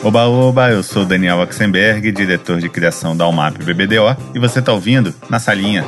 Oba, oba, eu sou Daniel Axenberg, diretor de criação da UMAP BBDO, e você está ouvindo Na Salinha.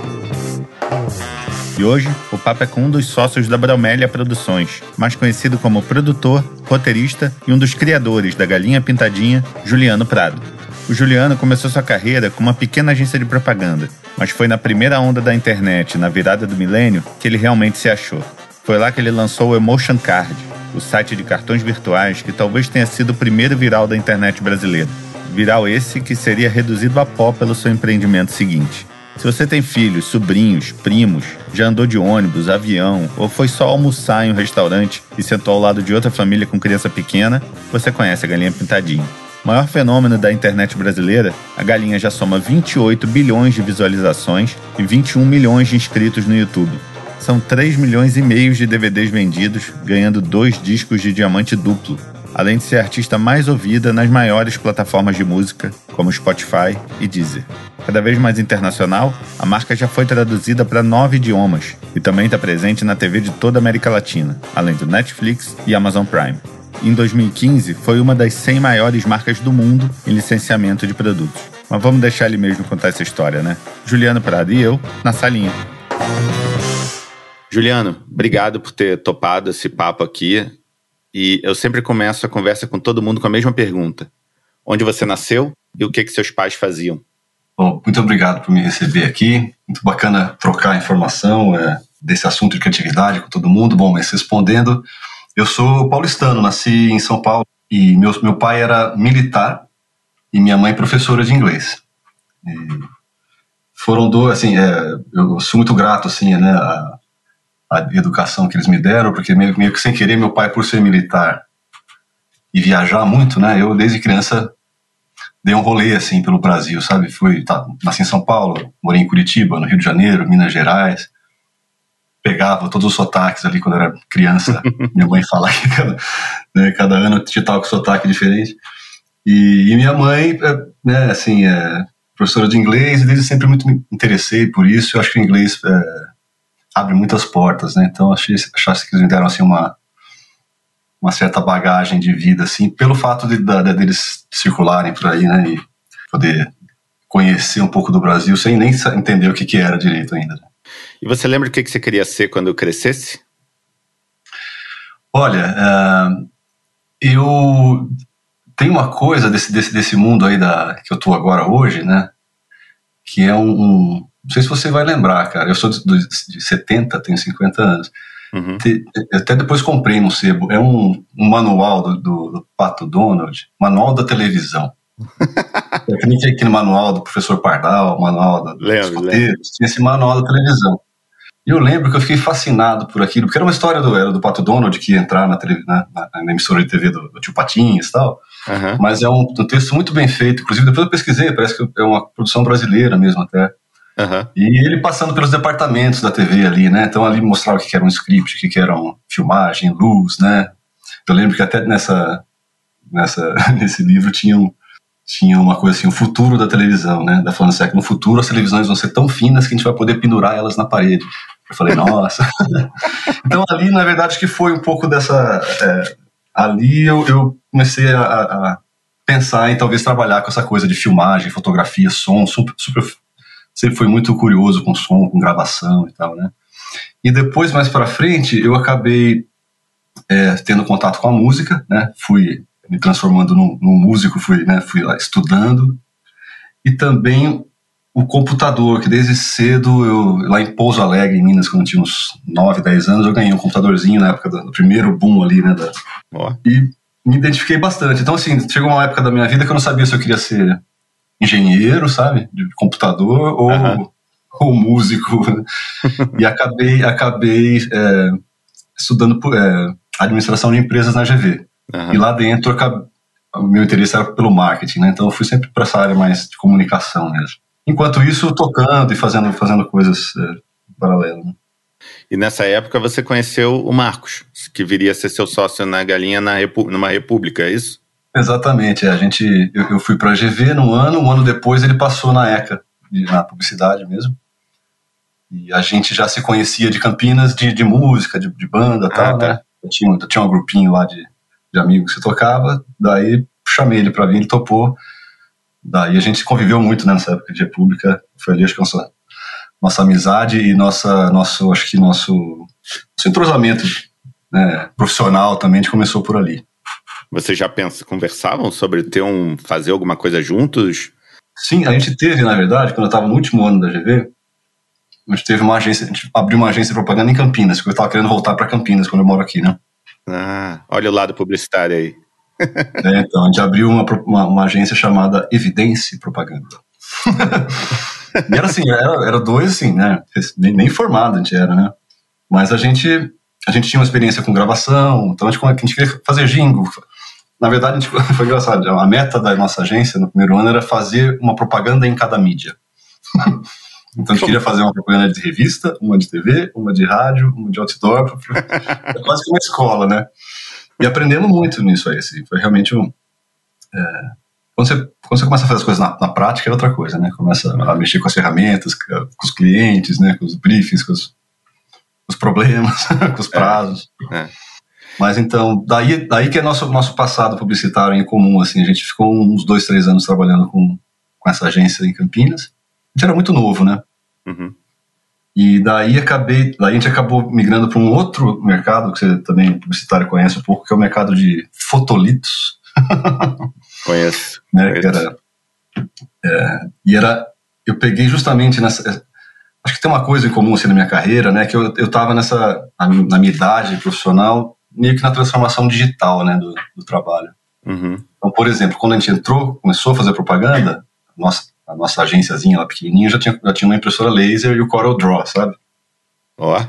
E hoje, o papo é com um dos sócios da Bromélia Produções, mais conhecido como produtor, roteirista e um dos criadores da Galinha Pintadinha, Juliano Prado. O Juliano começou sua carreira com uma pequena agência de propaganda, mas foi na primeira onda da internet, na virada do milênio, que ele realmente se achou. Foi lá que ele lançou o Emotion Card, o site de cartões virtuais que talvez tenha sido o primeiro viral da internet brasileira. Viral esse que seria reduzido a pó pelo seu empreendimento seguinte. Se você tem filhos, sobrinhos, primos, já andou de ônibus, avião ou foi só almoçar em um restaurante e sentou ao lado de outra família com criança pequena, você conhece a Galinha Pintadinha. Maior fenômeno da internet brasileira, a galinha já soma 28 bilhões de visualizações e 21 milhões de inscritos no YouTube. São 3 milhões e meio de DVDs vendidos, ganhando dois discos de diamante duplo, além de ser a artista mais ouvida nas maiores plataformas de música, como Spotify e Deezer. Cada vez mais internacional, a marca já foi traduzida para nove idiomas e também está presente na TV de toda a América Latina, além do Netflix e Amazon Prime. Em 2015, foi uma das 100 maiores marcas do mundo em licenciamento de produtos. Mas vamos deixar ele mesmo contar essa história, né? Juliano Prado e eu, na salinha. Juliano, obrigado por ter topado esse papo aqui. E eu sempre começo a conversa com todo mundo com a mesma pergunta: Onde você nasceu e o que, que seus pais faziam? Bom, muito obrigado por me receber aqui. Muito bacana trocar informação é, desse assunto de criatividade com todo mundo. Bom, mas respondendo, eu sou paulistano, nasci em São Paulo e meu, meu pai era militar e minha mãe professora de inglês. E foram dois, assim, é, eu sou muito grato, assim, né, a, a educação que eles me deram, porque meio, meio que sem querer, meu pai, por ser militar e viajar muito, né, eu desde criança dei um rolê, assim, pelo Brasil, sabe? Fui, tá, nasci em São Paulo, morei em Curitiba, no Rio de Janeiro, Minas Gerais, pegava todos os sotaques ali quando eu era criança. minha mãe fala que cada, né, cada ano tinha tal com sotaque diferente. E, e, minha mãe, é, né, assim, é professora de inglês, e desde sempre muito me interessei por isso. Eu acho que o inglês é, abre muitas portas, né? Então achei, achasse que eles me deram assim uma uma certa bagagem de vida, assim, pelo fato de, de, deles circularem por aí, né? E poder conhecer um pouco do Brasil sem nem entender o que, que era direito ainda. Né? E você lembra o que, que você queria ser quando crescesse? Olha, uh, eu tenho uma coisa desse, desse, desse mundo aí da, que eu tô agora hoje, né? Que é um, um não sei se você vai lembrar, cara. Eu sou de, de 70, tenho 50 anos. Uhum. Te, até depois comprei no sebo. É um, um manual do, do, do, Pato Donald, manual da televisão. é que nem tinha aquele manual do professor Pardal, manual do, lembro, dos roteiros. Tinha esse manual da televisão. E eu lembro que eu fiquei fascinado por aquilo, porque era uma história do, era do Pato Donald que ia entrar na, na, na, na emissora de TV do, do Tio Patinhas e tal. Uhum. Mas é um, um texto muito bem feito. Inclusive, depois eu pesquisei, parece que é uma produção brasileira mesmo até. Uhum. E ele passando pelos departamentos da TV ali, né? Então ali mostrava o que era um script, o que era uma filmagem, luz, né? Eu lembro que até nessa, nessa, nesse livro tinha, um, tinha uma coisa assim, o futuro da televisão, né? Da falando assim, no futuro as televisões vão ser tão finas que a gente vai poder pendurar elas na parede. Eu falei, nossa. então ali, na verdade, que foi um pouco dessa. É, ali eu, eu comecei a, a, pensar em talvez trabalhar com essa coisa de filmagem, fotografia, som, super, super sempre foi muito curioso com som, com gravação e tal, né? E depois, mais para frente, eu acabei é, tendo contato com a música, né? Fui me transformando num, num músico, fui, né? Fui lá estudando. E também o computador, que desde cedo, eu lá em Pouso Alegre, em Minas, quando eu tinha uns 9, 10 anos, eu ganhei um computadorzinho na época do, do primeiro boom ali, né? Da, oh. E me identifiquei bastante. Então, assim, chegou uma época da minha vida que eu não sabia se eu queria ser engenheiro, sabe, de computador ou, uhum. ou músico. e acabei, acabei é, estudando é, administração de empresas na GV. Uhum. E lá dentro, o meu interesse era pelo marketing, né? Então eu fui sempre para essa área mais de comunicação mesmo. Enquanto isso, tocando e fazendo, fazendo coisas é, paralelas. Né? E nessa época você conheceu o Marcos, que viria a ser seu sócio na Galinha na Repu numa República, é isso? Exatamente. A gente, eu, eu fui para a GV no ano, um ano depois ele passou na ECA, na publicidade mesmo. E a gente já se conhecia de Campinas de, de música, de, de banda e ah, tal, tá. né? Eu tinha, eu tinha um grupinho lá de, de amigos que tocava, daí chamei ele para vir, ele topou. Daí a gente conviveu muito né, nessa época de República. Foi ali, acho que nossa, nossa amizade e nossa, nosso, acho que nosso, nosso entrosamento né, profissional também começou por ali. Vocês já pensam, conversavam sobre ter um, fazer alguma coisa juntos? Sim, a gente teve, na verdade, quando eu estava no último ano da GV, a gente teve uma agência, a gente abriu uma agência de propaganda em Campinas, porque eu estava querendo voltar para Campinas quando eu moro aqui, né? Ah, olha o lado publicitário aí. é, então, a gente abriu uma, uma, uma agência chamada Evidência Propaganda. e era assim, era, era dois assim, né? Nem, nem formado a gente era, né? Mas a gente, a gente tinha uma experiência com gravação, então a gente, a gente queria fazer jingle. Na verdade, a gente, foi engraçado. A meta da nossa agência no primeiro ano era fazer uma propaganda em cada mídia. Então a gente queria fazer uma propaganda de revista, uma de TV, uma de rádio, uma de outdoor, é quase que uma escola, né? E aprendemos muito nisso aí, assim, foi realmente um... É, quando, você, quando você começa a fazer as coisas na, na, prática é outra coisa, né? Começa a mexer com as ferramentas, com os clientes, né? Com os briefings, com os, com os problemas, com os prazos. É, é. Mas então, daí, daí que é nosso, nosso passado publicitário em comum, assim, a gente ficou uns dois, três anos trabalhando com, com essa agência em Campinas, gente era muito novo, né? Uhum. E daí acabei, daí a gente acabou migrando para um outro mercado que você também publicitário conhece um pouco, que é o mercado de fotolitos. Conheço. né, conheço. Era, é, e era, eu peguei justamente nessa, é, acho que tem uma coisa em comum assim na minha carreira, né, que eu eu estava nessa na minha idade profissional meio que na transformação digital, né, do, do trabalho. Uhum. Então, por exemplo, quando a gente entrou, começou a fazer propaganda, nossa, a nossa agênciazinha lá pequenininha já tinha, já tinha uma impressora laser e o Corel Draw, sabe? Ó.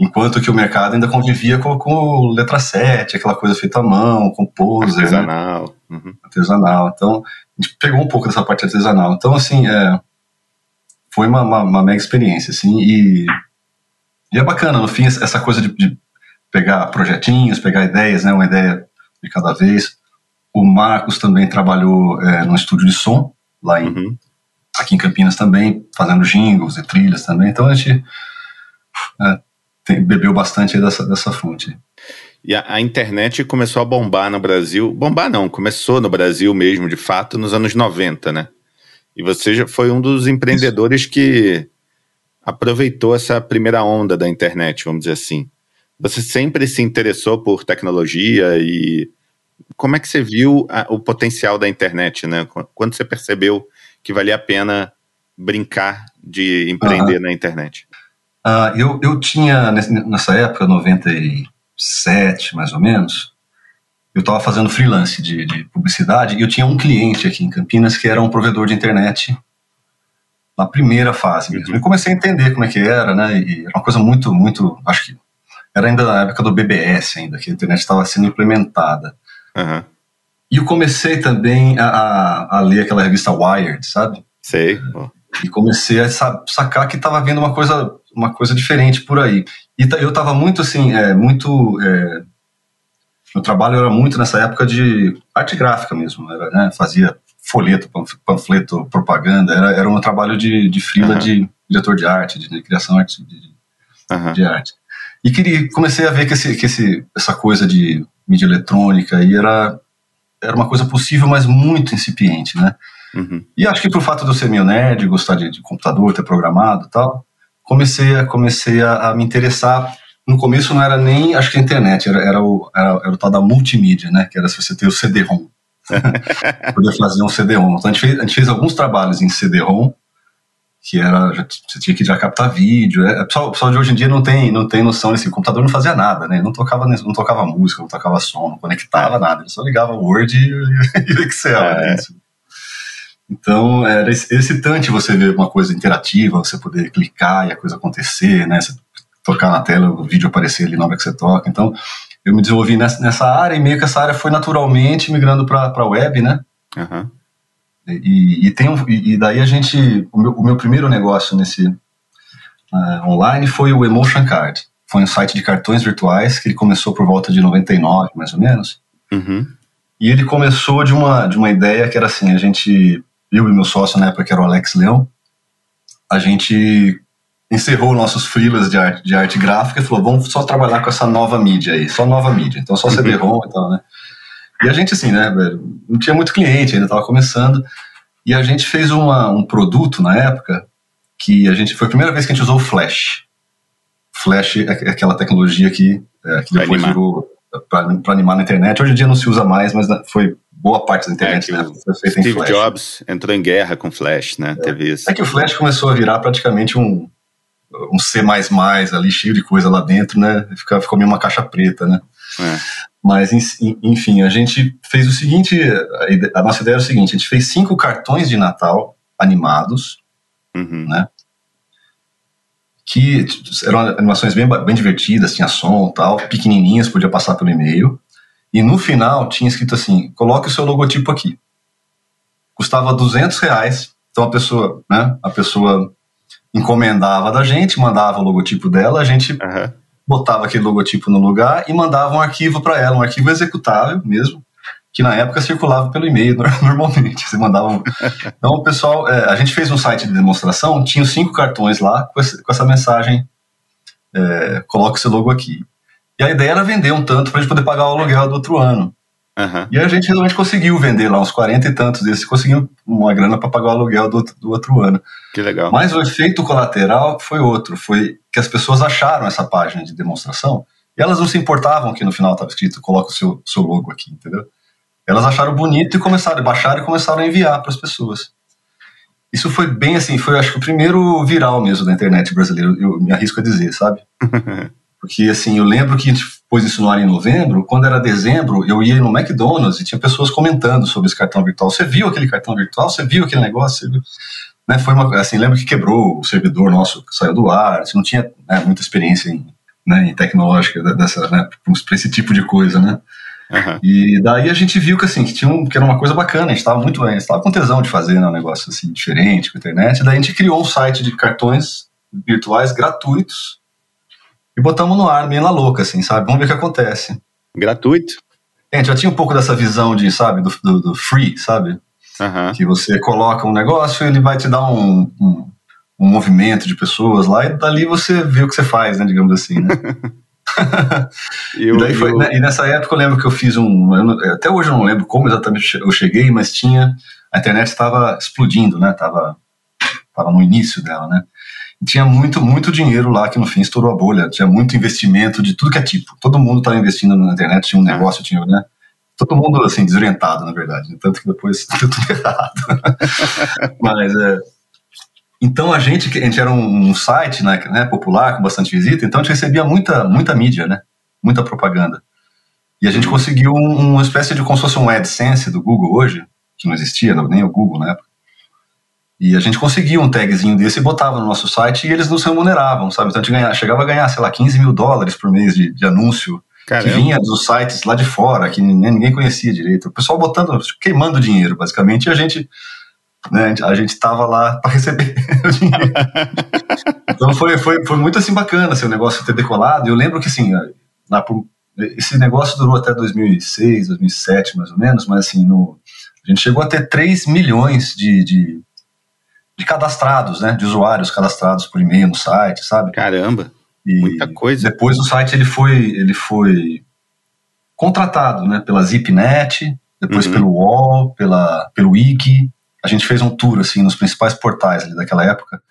Enquanto que o mercado ainda convivia com, com letra 7, aquela coisa feita à mão, composer. Né? Artesanal. Né? Uhum. Artesanal. Então, a gente pegou um pouco dessa parte artesanal. Então, assim, é, foi uma, uma, uma, mega experiência, assim, e, e é bacana, no fim, essa coisa de, de pegar projetinhos, pegar ideias, né, uma ideia de cada vez. O Marcos também trabalhou é, no estúdio de som, lá em, uhum aqui em Campinas também, fazendo jingles e trilhas também. Então a gente é, tem, bebeu bastante dessa, dessa fonte. E a, a, internet começou a bombar no Brasil. Bombar não, começou no Brasil mesmo, de fato, nos anos 90, né? E você já foi um dos empreendedores Isso. que aproveitou essa primeira onda da internet, vamos dizer assim. Você sempre se interessou por tecnologia e como é que você viu a, o potencial da internet, né? Quando você percebeu que valia a pena brincar de empreender na internet? Uh, eu, eu tinha, nessa época, 97 mais ou menos, eu estava fazendo freelance de, de, publicidade e eu tinha um cliente aqui em Campinas que era um provedor de internet na primeira fase mesmo. Uhum. E comecei a entender como é que era, né? E era uma coisa muito, muito. Acho que era ainda na época do BBS, ainda, que a internet estava sendo implementada. Uhum. E eu comecei também a, a, a ler aquela revista Wired, sabe? Sei. E comecei a sacar que estava vendo uma coisa, uma coisa diferente por aí. E eu estava muito assim, é, muito. É, meu trabalho era muito nessa época de arte gráfica mesmo, era, né, fazia folheto, panfleto, propaganda, era, era um trabalho de, de frila uhum. de diretor de arte, de, de criação de, de, uhum. de, arte. E queria, comecei a ver que, esse, que esse, essa coisa de mídia eletrônica aí era, era uma coisa possível, mas muito incipiente, né? Uhum. E acho que por fato de eu ser meio nerd, gostar de, de computador, ter programado e tal, comecei, a, comecei a, a, me interessar. No começo não era nem, acho que a internet, era, era, o, era, era o tal da multimídia, né? Que era se você ter o CD-ROM. Poder fazer um CD-ROM. Então a gente, fez, a gente fez alguns trabalhos em CD-ROM, que era já, você tinha que já captar vídeo. É, o, pessoal, o pessoal de hoje em dia não tem, não tem noção desse. O computador não fazia nada, né? Não tocava, não tocava música, não tocava som, não conectava nada. Ele só ligava Word e, Excel. É. Né? Então era excitante você ver uma coisa interativa, você poder clicar e a coisa acontecer, né? Você tocar na tela, o vídeo aparecer ali na hora que você toca. Então eu me desenvolvi nessa, nessa área e meio que essa área foi naturalmente migrando para a web, né? Uhum. E, e, tem um, e daí a gente, o meu, o meu primeiro negócio nesse uh, online foi o Emotion Card. Foi um site de cartões virtuais que ele começou por volta de 99, mais ou menos. Uhum. E ele começou de uma, de uma ideia que era assim, a gente, eu e meu sócio na época, que era o Alex Leão, a gente encerrou nossos freelas de arte, de arte gráfica e falou, vamos só trabalhar com essa nova mídia aí, só nova mídia, então só CD-ROM e tal, né? E a gente, assim, né, não tinha muito cliente, ainda estava começando. E a gente fez uma, um produto na época que a gente foi a primeira vez que a gente usou o Flash. Flash é aquela tecnologia que, é, que depois virou para animar na internet. Hoje em dia não se usa mais, mas foi boa parte da internet é né, Steve em Flash. Jobs entrou em guerra com Flash, né? É. Teve isso. É que o Flash começou a virar praticamente um, um C++ ali, cheio de coisa lá dentro, né? Ficou, ficou meio uma caixa preta, né? É. Mas, enfim, a gente fez o seguinte, a nossa ideia era o seguinte, a gente fez cinco cartões de Natal animados, uhum. né? Que eram animações bem, bem divertidas, tinha som tal, pequenininhas, podia passar pelo e-mail. E no final tinha escrito assim, coloque o seu logotipo aqui. Custava 200 reais, então a pessoa, né, a pessoa encomendava da gente, mandava o logotipo dela, a gente uhum. Botava aquele logotipo no lugar e mandava um arquivo para ela, um arquivo executável mesmo, que na época circulava pelo e-mail normalmente. Você mandava. Um... Então o pessoal, é, a gente fez um site de demonstração, tinha cinco cartões lá com, esse, com essa mensagem, é, coloque seu logo aqui. E a ideia era vender um tanto para a gente poder pagar o aluguel do outro ano. Uhum. E a gente realmente conseguiu vender lá uns 40 e tantos desses, conseguiu uma grana para pagar o aluguel do, do outro ano. Que legal. Mas o efeito colateral foi outro, foi que as pessoas acharam essa página de demonstração e elas não se importavam que no final estava escrito coloca o seu, seu logo aqui, entendeu? Elas acharam bonito e começaram, baixaram e começaram a enviar para as pessoas. Isso foi bem assim, foi acho que o primeiro viral mesmo da internet brasileira, eu me arrisco a dizer, sabe? Porque, assim, eu lembro que a gente pôs isso no ar em novembro, quando era dezembro, eu ia no McDonald's e tinha pessoas comentando sobre esse cartão virtual. Você viu aquele cartão virtual? Você viu aquele negócio? Né, foi uma, assim, lembro que quebrou o servidor nosso, que saiu do ar, assim, não tinha né, muita experiência em, né, em tecnológica dessa, né, para esse tipo de coisa, né? Uhum. E daí a gente viu que assim, que, tinha um, que era uma coisa bacana, a gente estava muito bem, estava com tesão de fazer né, um negócio assim diferente com a internet. Daí a gente criou um site de cartões virtuais gratuitos e botamos no ar, meio na louca, assim, sabe? Vamos ver o que acontece. Gratuito? Gente, já tinha um pouco dessa visão de, sabe, do, do, do free, sabe? Uhum. Que você coloca um negócio e ele vai te dar um, um, um, movimento de pessoas lá e dali você vê o que você faz, né, digamos assim, né? eu, e, foi, eu... né, e nessa época eu lembro que eu fiz um. Eu, até hoje eu não lembro como exatamente eu cheguei, mas tinha. A internet estava explodindo, né? Tava, tava no início dela, né? tinha muito, muito dinheiro lá que no fim estourou a bolha. Tinha muito investimento de tudo que é tipo. Todo mundo estava investindo na internet, tinha um negócio, tinha, né? Todo mundo, assim, desorientado, na verdade. Né? Tanto que depois deu tudo errado. Mas, é... Então, a gente, a gente era um, site né, né, popular, com bastante visita, então a gente recebia muita, muita mídia, né? Muita propaganda. E a gente uhum. conseguiu um, uma espécie de, como se fosse um AdSense do Google hoje, que não existia, nem o Google na época e a gente conseguia um tagzinho desse e botava no nosso site e eles nos remuneravam, sabe? Então a gente ganhava, chegava a ganhar, sei lá, 15 mil dólares por mês de, de anúncio Caramba. que vinha dos sites lá de fora, que ninguém conhecia direito. O pessoal botando, queimando dinheiro, basicamente, e a gente né, a gente estava lá para receber o dinheiro. então foi, foi, foi muito assim bacana assim, o negócio ter decolado. Eu lembro que assim, esse negócio durou até 2006, 2007 mais ou menos, mas assim, no, a gente chegou a ter 3 milhões de, de de cadastrados, né? De usuários cadastrados por e-mail no site, sabe? Caramba, e muita coisa. Depois o site ele foi, ele foi contratado, né? Pela ZipNet, depois uhum. pelo UOL, pela, pelo Wiki. A gente fez um tour assim nos principais portais ali daquela época.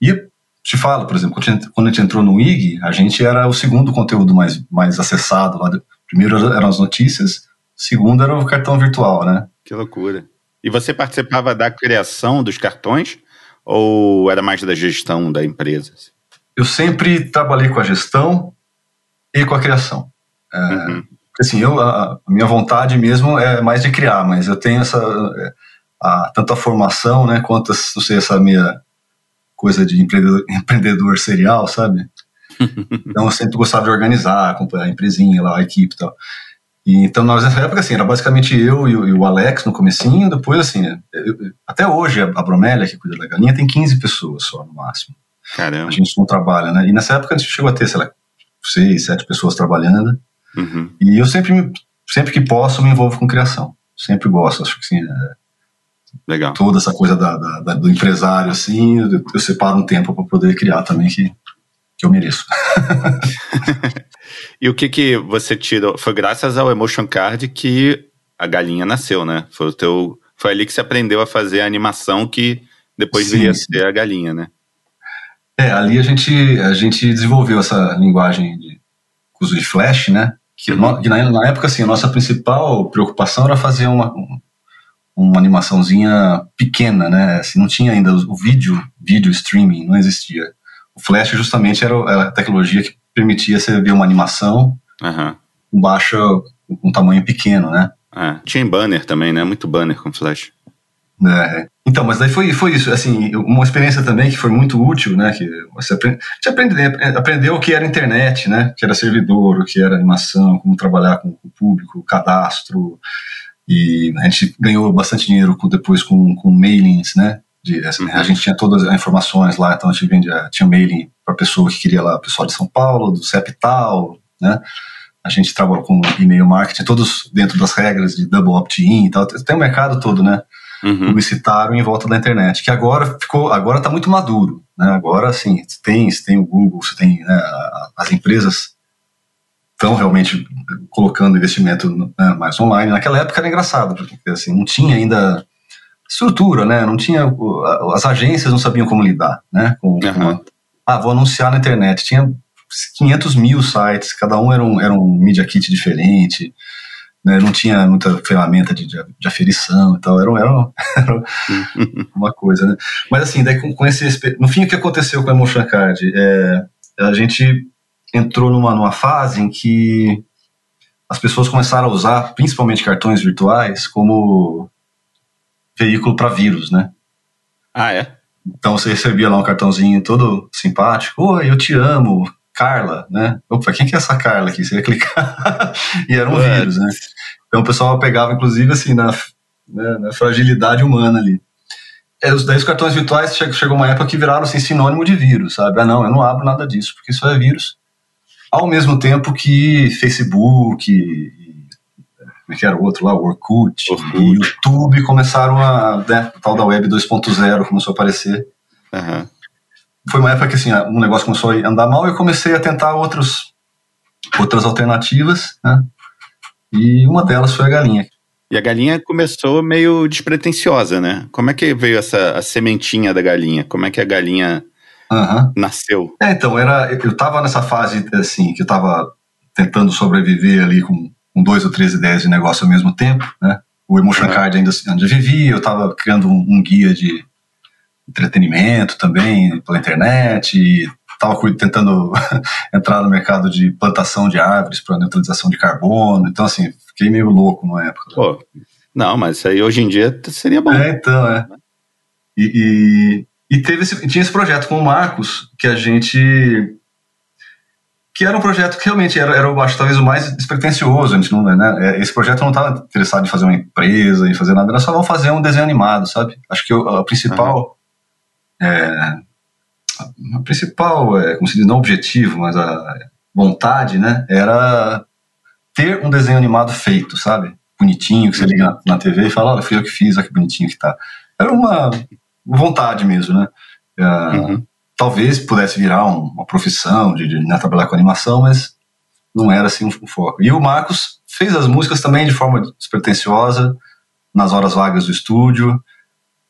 E te falo, por exemplo, quando a gente entrou no Wiki, a gente era o segundo conteúdo mais, mais acessado lá. Primeiro eram as notícias, segundo era o cartão virtual, né? Que loucura. E você participava da criação dos cartões? Ou era mais da gestão da empresa? Eu sempre trabalhei com a gestão e com a criação. É, uhum. Assim, eu, a, minha vontade mesmo é mais de criar, mas eu tenho essa a, tanto a formação, né, quanto não sei, essa minha coisa de empreendedor, empreendedor serial, sabe? então eu sempre gostava de organizar, acompanhar a empresinha lá, a equipe e tal. E, então, nós, nessa época, assim, era basicamente eu e o, e o Alex no comecinho, depois, assim, eu, até hoje, a Bromélia, que cuida da galinha, tem 15 pessoas só, no máximo. Caramba. A gente não trabalha, né? E nessa época a gente chegou a ter, sei lá, seis, sete pessoas trabalhando. Uhum. E eu sempre, sempre que posso, me envolvo com criação. Sempre gosto, acho que assim, é, Legal. Toda essa coisa da, da, da, do empresário, assim, eu, eu separo um tempo para poder criar também, que, que eu mereço. E o que que você tirou? Foi graças ao Emotion Card que a galinha nasceu, né? Foi o teu, foi ali que você aprendeu a fazer a animação que depois sim, viria a ser a galinha, né? É, ali a gente a gente desenvolveu essa linguagem de uso de flash, né? Que, uhum. que na, na, época assim, a nossa principal preocupação era fazer uma uma animaçãozinha pequena, né? Assim, não tinha ainda o vídeo, vídeo streaming, não existia. O Flash justamente era a tecnologia que permitia você ver uma animação uhum. com baixa, com um tamanho pequeno, né? É. Tinha banner também, né? Muito banner com Flash. É. Então, mas daí foi, foi isso, assim, uma experiência também que foi muito útil, né, que você, aprende, você aprende, aprendeu o que era internet, né, que era servidor, o que era animação, como trabalhar com o público, cadastro, e a gente ganhou bastante dinheiro depois com, com mailings, né? De, assim, uhum. A gente tinha todas as informações lá, então a gente vendia, tinha mailing para pessoa que queria lá, pessoal de São Paulo, do CEP tal, né? A gente trabalhou com e-mail marketing, todos dentro das regras de double opt-in e tal. Tem o mercado todo, né? Uhum. Publicitário em volta da internet, que agora ficou, agora está muito maduro, né? Agora, assim, tem, tem o Google, você tem né, as empresas estão realmente colocando investimento né, mais online. Naquela época era engraçado, porque assim, não tinha ainda estrutura, né? Não tinha as agências não sabiam como lidar, né? Com, uhum. com ah, vou anunciar na internet. Tinha 500 mil sites, cada um era um, era um media kit diferente, né? Não tinha muita ferramenta de, de, aferição e tal. Era, era, era uma coisa, né? Mas assim, daí com, com, esse no fim o que aconteceu com a Emotion Card é a gente entrou numa, numa fase em que as pessoas começaram a usar, principalmente cartões virtuais, como veículo para vírus, né? Ah, é? Então você recebia lá um cartãozinho todo simpático, oi, eu te amo, Carla, né? Opa, quem que é essa Carla aqui? Você ia clicar e era um What? vírus, né? Então o pessoal pegava, inclusive, assim, na, né, na fragilidade humana ali. É, daí os cartões virtuais chegou uma época que viraram assim, sinônimo de vírus, sabe? Ah, não, eu não abro nada disso, porque isso é vírus ao mesmo tempo que Facebook, como é que era o outro lá, o Orkut, Orkut. e YouTube começaram a, né, o tal da Web 2.0 começou a aparecer. Uhum. Foi uma época que assim, um negócio começou a andar mal e eu comecei a tentar outros, outras alternativas, né? E uma delas foi a galinha. E a galinha começou meio despretensiosa, né? Como é que veio essa a sementinha da galinha? Como é que a galinha uhum. nasceu? É, então, era, eu estava nessa fase, assim, que eu estava tentando sobreviver ali com, com dois ou três ideias de negócio ao mesmo tempo, né? O Emotion uhum. Card ainda, ainda vivia, eu estava criando um, um, guia de entretenimento também pela internet, e estava tentando entrar no mercado de plantação de árvores para neutralização de carbono, então assim, fiquei meio louco numa época. Pô, não, mas isso aí hoje em dia seria bom. É, então, é. E, e teve esse, tinha esse projeto com o Marcos, que a gente. que era um projeto que realmente era, era eu acho, talvez o mais despretensioso. A gente não, né, é, esse projeto não estava interessado em fazer uma empresa, em fazer nada, era só vamos fazer um desenho animado, sabe? Acho que o, a principal. Uhum. É, a principal, é, como se diz, não objetivo, mas a vontade, né, era ter um desenho animado feito, sabe? Bonitinho, que você liga na, na TV e fala, olha, fui eu que fiz, olha que bonitinho que tá. Era uma, vontade mesmo, né? Uh, uhum. Talvez pudesse virar um, uma profissão de, de né, trabalhar com animação, mas não era assim o um, um foco. E o Marcos fez as músicas também de forma despretensiosa, nas horas vagas do estúdio,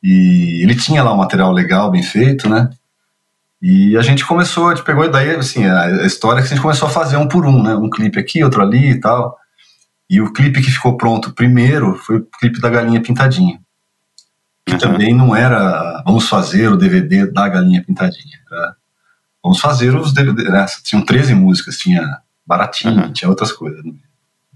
e ele tinha lá um material legal, bem feito, né? E a gente começou, a gente pegou daí, assim, a, a história é que a gente começou a fazer um por um, né? Um clipe aqui, outro ali e tal. E o clipe que ficou pronto primeiro foi o clipe da Galinha Pintadinha que uhum. também não era vamos fazer o DVD da Galinha Pintadinha. Era, vamos fazer os DVD. Né? Tinham 13 músicas, tinha Baratinho, uhum. tinha outras coisas. Né?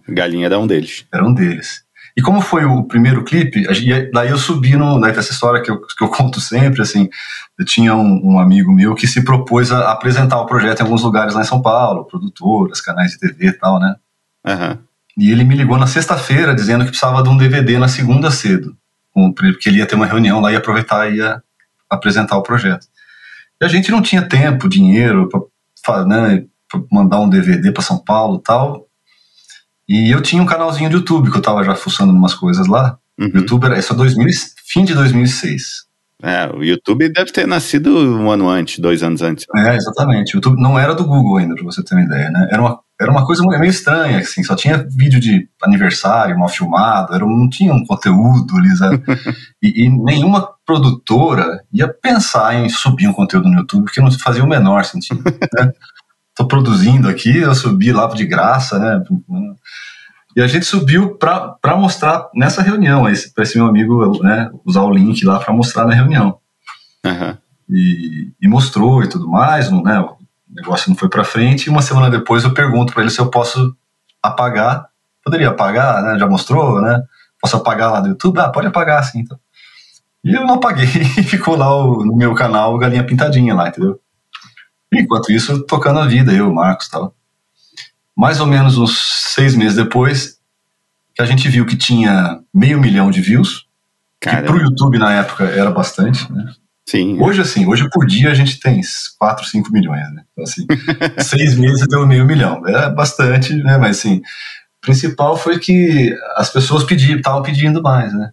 Galinha era um deles. Era um deles. E como foi o primeiro clipe, daí eu subi no, né, essa história que eu, que eu conto sempre, assim, eu tinha um, um, amigo meu que se propôs a apresentar o projeto em alguns lugares lá em São Paulo, produtoras, canais de TV e tal, né? Uhum. E ele me ligou na sexta-feira dizendo que precisava de um DVD na segunda cedo porque ele ia ter uma reunião lá e aproveitar e ia apresentar o projeto. E a gente não tinha tempo, dinheiro para né, mandar um DVD para São Paulo tal. E eu tinha um canalzinho de YouTube que eu estava já fuçando umas coisas lá. Uhum. YouTube era isso 2000, fim de 2006. É, o YouTube deve ter nascido um ano antes, dois anos antes. É, exatamente. O YouTube não era do Google ainda, para você ter uma ideia, né? Era uma, era uma coisa meio estranha, assim, só tinha vídeo de aniversário mal filmado, era, não tinha um conteúdo ali, e, e, nenhuma produtora ia pensar em subir um conteúdo no YouTube, porque não fazia o menor sentido. Né? Tô produzindo aqui, eu subi lá de graça, né? E a gente subiu para mostrar nessa reunião, para esse meu amigo né, usar o link lá para mostrar na reunião. Uhum. E, e, mostrou e tudo mais, não, né? O negócio não foi para frente. E uma semana depois eu pergunto para ele se eu posso apagar. Poderia apagar, né? Já mostrou, né? Posso apagar lá do YouTube? Ah, pode apagar sim. Então. E eu não apaguei e ficou lá o, no meu canal Galinha Pintadinha lá, entendeu? Enquanto isso, tocando a vida, eu, o Marcos e tal. Mais ou menos uns seis meses depois, que a gente viu que tinha meio milhão de views, Caramba. que pro YouTube na época era bastante, né? Sim. Hoje, assim, hoje por dia a gente tem 4, 5 milhões, né? Então, assim, seis meses deu meio milhão. É bastante, né? Mas, assim, o principal foi que as pessoas pediam, estavam pedindo mais, né?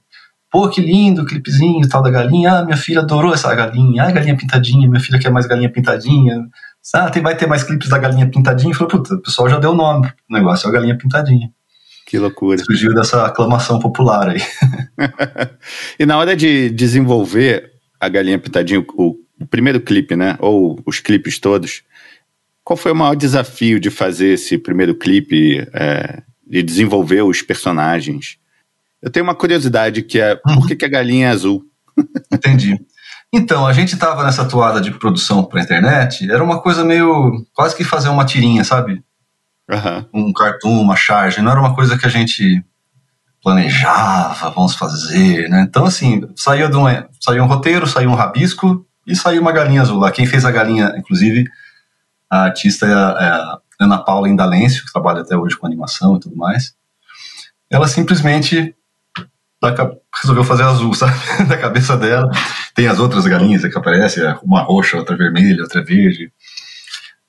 Pô, que lindo, clipezinho tal da galinha. Ah, minha filha adorou essa galinha. Ah, galinha pintadinha. Minha filha quer mais galinha pintadinha. Ah, tem, vai ter mais clipes da galinha pintadinha. Falei, puta, o pessoal já deu o nome pro negócio, é a galinha pintadinha. Que loucura. Surgiu dessa aclamação popular aí. e na hora de desenvolver a Galinha Pintadinha, o, o primeiro clipe, né? Ou os clipes todos. Qual foi o maior desafio de fazer esse primeiro clipe é, e desenvolver os personagens? Eu tenho uma curiosidade que é uhum. por que, que a galinha é azul? Entendi. Então, a gente estava nessa toada de produção para internet, era uma coisa meio. quase que fazer uma tirinha, sabe? Uhum. Um cartoon, uma charge, não era uma coisa que a gente planejava, vamos fazer, né? Então, assim, de um, saía um roteiro, saía um rabisco e saiu uma galinha azul lá. Quem fez a galinha, inclusive, a artista é a, é a Ana Paula Indalêncio, que trabalha até hoje com animação e tudo mais. Ela simplesmente resolveu fazer azul, sabe? da cabeça dela. Tem as outras galinhas que aparecem, uma roxa, outra vermelha, outra verde.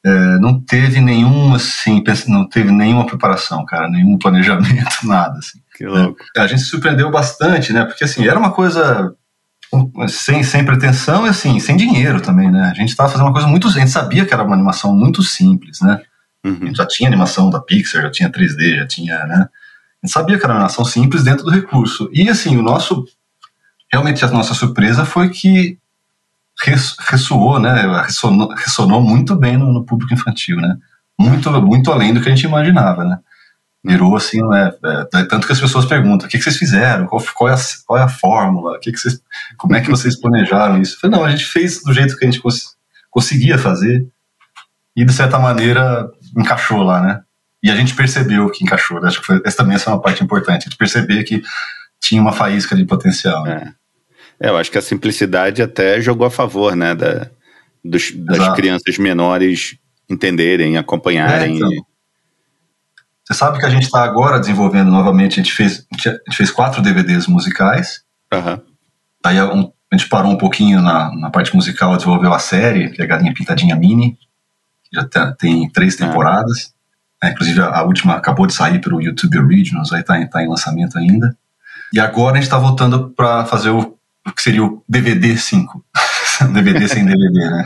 É, não teve nenhum, assim, não teve nenhuma preparação, cara, nenhum planejamento, nada, assim. Que louco. É, a gente se surpreendeu bastante, né, porque, assim, era uma coisa sem, sem pretensão e, assim, sem dinheiro também, né, a gente estava fazendo uma coisa muito, a gente sabia que era uma animação muito simples, né, uhum. já tinha animação da Pixar, já tinha 3D, já tinha, né, a gente sabia que era uma animação simples dentro do recurso, e, assim, o nosso, realmente a nossa surpresa foi que ressoou, né? Ressonou, ressonou muito bem no, no, público infantil, né? Muito, muito além do que a gente imaginava, né? Virou assim, né? É, tanto que as pessoas perguntam: o que, que vocês fizeram? Qual, qual, é a, qual é a fórmula? O que, que vocês, como é que vocês planejaram isso? Falei, não, a gente fez do jeito que a gente cons conseguia fazer e de certa maneira encaixou lá, né? E a gente percebeu que encaixou. Né? Acho que foi, essa também é uma parte importante, de perceber que tinha uma faísca de potencial. Né? É. É, eu acho que a simplicidade até jogou a favor, né, da, dos, das crianças menores entenderem, acompanharem. É, então. Você sabe que a gente está agora desenvolvendo novamente, a gente fez, a gente fez quatro DVDs musicais. Uhum. Aí a, a gente parou um pouquinho na, na parte musical, desenvolveu a série, que é a Galinha Pintadinha Mini, que já tem, tem três ah. temporadas. É, inclusive a, a, última acabou de sair pelo YouTube Originals, aí está tá em lançamento ainda. E agora a gente está voltando para fazer o o que seria o DVD 5. DVD sem DVD, né?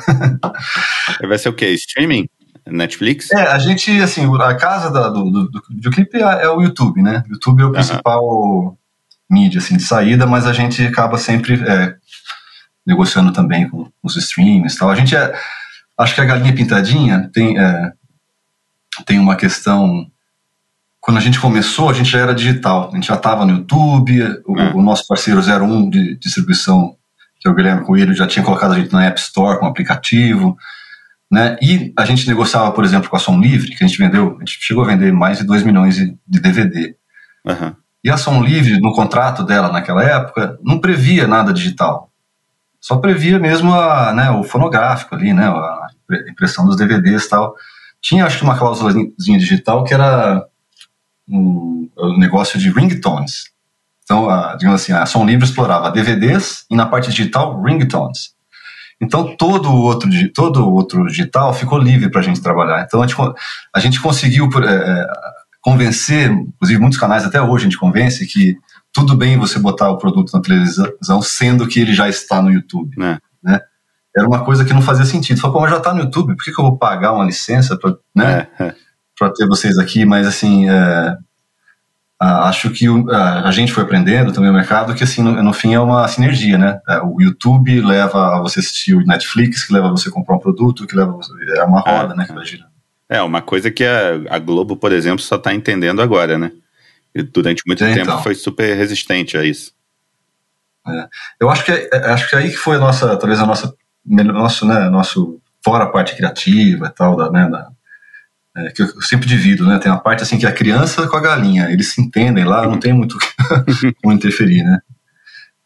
Vai ser o quê? Streaming? Netflix? É, a gente, assim, a casa da, do, do, do videoclipe é, é, o YouTube, né? O YouTube é o principal mídia, assim, de saída, mas a gente acaba sempre é, negociando também com os streams e tal. A gente é, acho que a Galinha Pintadinha tem, é, tem uma questão quando a gente começou, a gente já era digital, a gente já estava no YouTube, o, é. o, nosso parceiro 01 de distribuição, que é o Guilherme Coelho, já tinha colocado a gente na App Store com o aplicativo, né? E a gente negociava, por exemplo, com a Som Livre, que a gente vendeu, a gente chegou a vender mais de 2 milhões de, de DVD. Uhum. E a Som Livre, no contrato dela naquela época, não previa nada digital. Só previa mesmo a, né, o fonográfico ali, né, a impressão dos DVDs e tal. Tinha, acho que, uma cláusulazinha digital que era um, um negócio de ringtones. Então, a, digamos assim, a Som Livre explorava DVDs e na parte digital, ringtones. Então, todo o outro, todo outro digital ficou livre para a gente trabalhar. Então, a gente, a gente conseguiu é, convencer, inclusive muitos canais até hoje a gente convence que tudo bem você botar o produto na televisão, sendo que ele já está no YouTube. É. Né? Era uma coisa que não fazia sentido. Falei, pô, mas já está no YouTube, por que, que eu vou pagar uma licença? Pra, né? É, é. para ter vocês aqui, mas assim, é, acho que o, a, gente foi aprendendo também o mercado que assim no, no, fim é uma sinergia, né? É, o YouTube leva a você assistir o Netflix, que leva a você comprar um produto, que leva você, é uma roda, é, né? Que vai girando. É uma coisa que a, a Globo, por exemplo, só está entendendo agora, né? E durante muito é, tempo então. foi super resistente a isso. É. Eu acho que é, acho que aí que foi a nossa, talvez a nossa nosso, né, nosso fora a parte criativa e tal da, né, da é, que eu sempre divido, né? Tem uma parte assim que é a criança com a galinha, eles se entendem lá, não tem muito como interferir, né?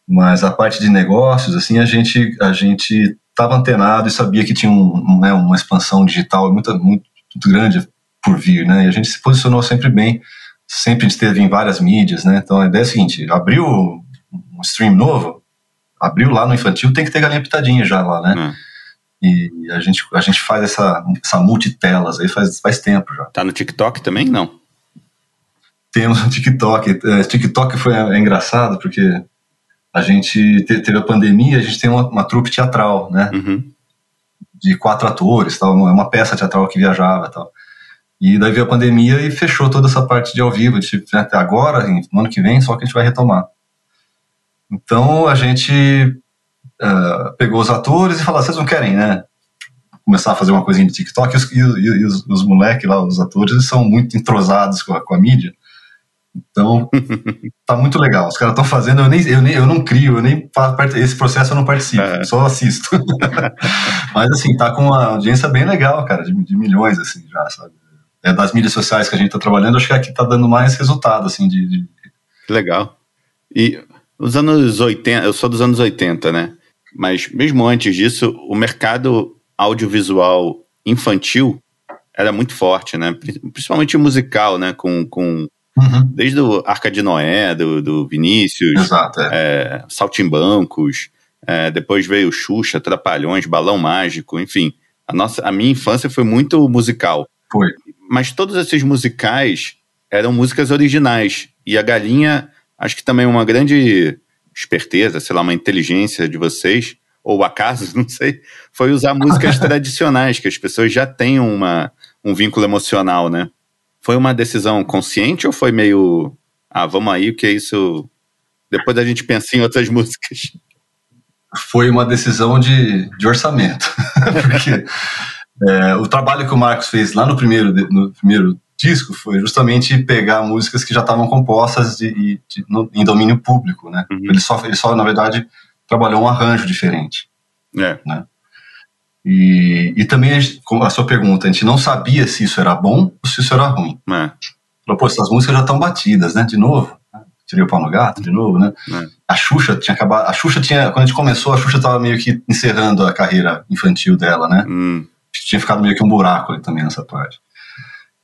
Mas a parte de negócios, assim, a gente a gente estava antenado e sabia que tinha um, um, né, uma expansão digital muito, muito, muito grande por vir, né? E a gente se posicionou sempre bem, sempre a esteve em várias mídias, né? Então a ideia é a seguinte: abriu um stream novo, abriu lá no infantil, tem que ter galinha pitadinha já lá, né? Hum. E a gente, a gente faz essa, essa multitelas aí faz, faz tempo já. Tá no TikTok também? Não. Temos no TikTok. É, TikTok foi é, engraçado porque a gente teve a pandemia, a gente tem uma, uma trupe teatral, né? Uhum. De quatro atores, tal, uma peça teatral que viajava tal. E daí veio a pandemia e fechou toda essa parte de ao vivo. De, tipo, até agora, no ano que vem, só que a gente vai retomar. Então a gente uh, pegou os atores e falou: vocês não querem, né? Começar a fazer uma coisinha de TikTok. E os, e, os, os moleques lá, os atores, eles são muito entrosados com a, com a mídia. Então, tá muito legal. Os caras estão fazendo, eu, nem, eu, nem, eu não crio, eu nem esse processo eu não participo, é. só assisto. Mas assim, tá com uma audiência bem legal, cara, de, de, milhões, assim, já, sabe? É das mídias sociais que a gente tá trabalhando, acho que aqui tá dando mais resultado, assim, de. de... Legal. E os anos 80, eu sou dos anos 80, né? Mas mesmo antes disso, o mercado audiovisual infantil era muito forte, né? Principalmente musical, né? Com, com uhum. desde o Arca de Noé, do, do Vinícius, Exato, é. É, Saltimbancos, é, depois veio Xuxa, Trapalhões, Balão Mágico, enfim. A, nossa, a minha infância foi muito musical. Foi. Mas todos esses musicais eram músicas originais. E a Galinha, acho que também uma grande esperteza, sei lá, uma inteligência de vocês, ou acaso, não sei, foi usar músicas tradicionais, que as pessoas já têm uma, um vínculo emocional, né? Foi uma decisão consciente ou foi meio, ah, vamos aí, o que é isso? Depois a gente pensa em outras músicas. Foi uma decisão de, de orçamento, porque é, o trabalho que o Marcos fez lá no primeiro, no primeiro disco foi justamente pegar músicas que já estavam compostas de, de, de no, em domínio público, né? Uhum. Ele, só, ele só, na verdade, trabalhou um arranjo diferente. É. Né? E, e também a, a sua pergunta, a gente não sabia se isso era bom ou se isso era ruim. É. Falou, pô, essas músicas já estão batidas, né? De novo. Tirei o pau no gato, de novo, né? É. A Xuxa tinha acabado. A Xuxa tinha. Quando a gente começou, a Xuxa estava meio que encerrando a carreira infantil dela, né? Hum. Tinha ficado meio que um buraco ali também nessa parte.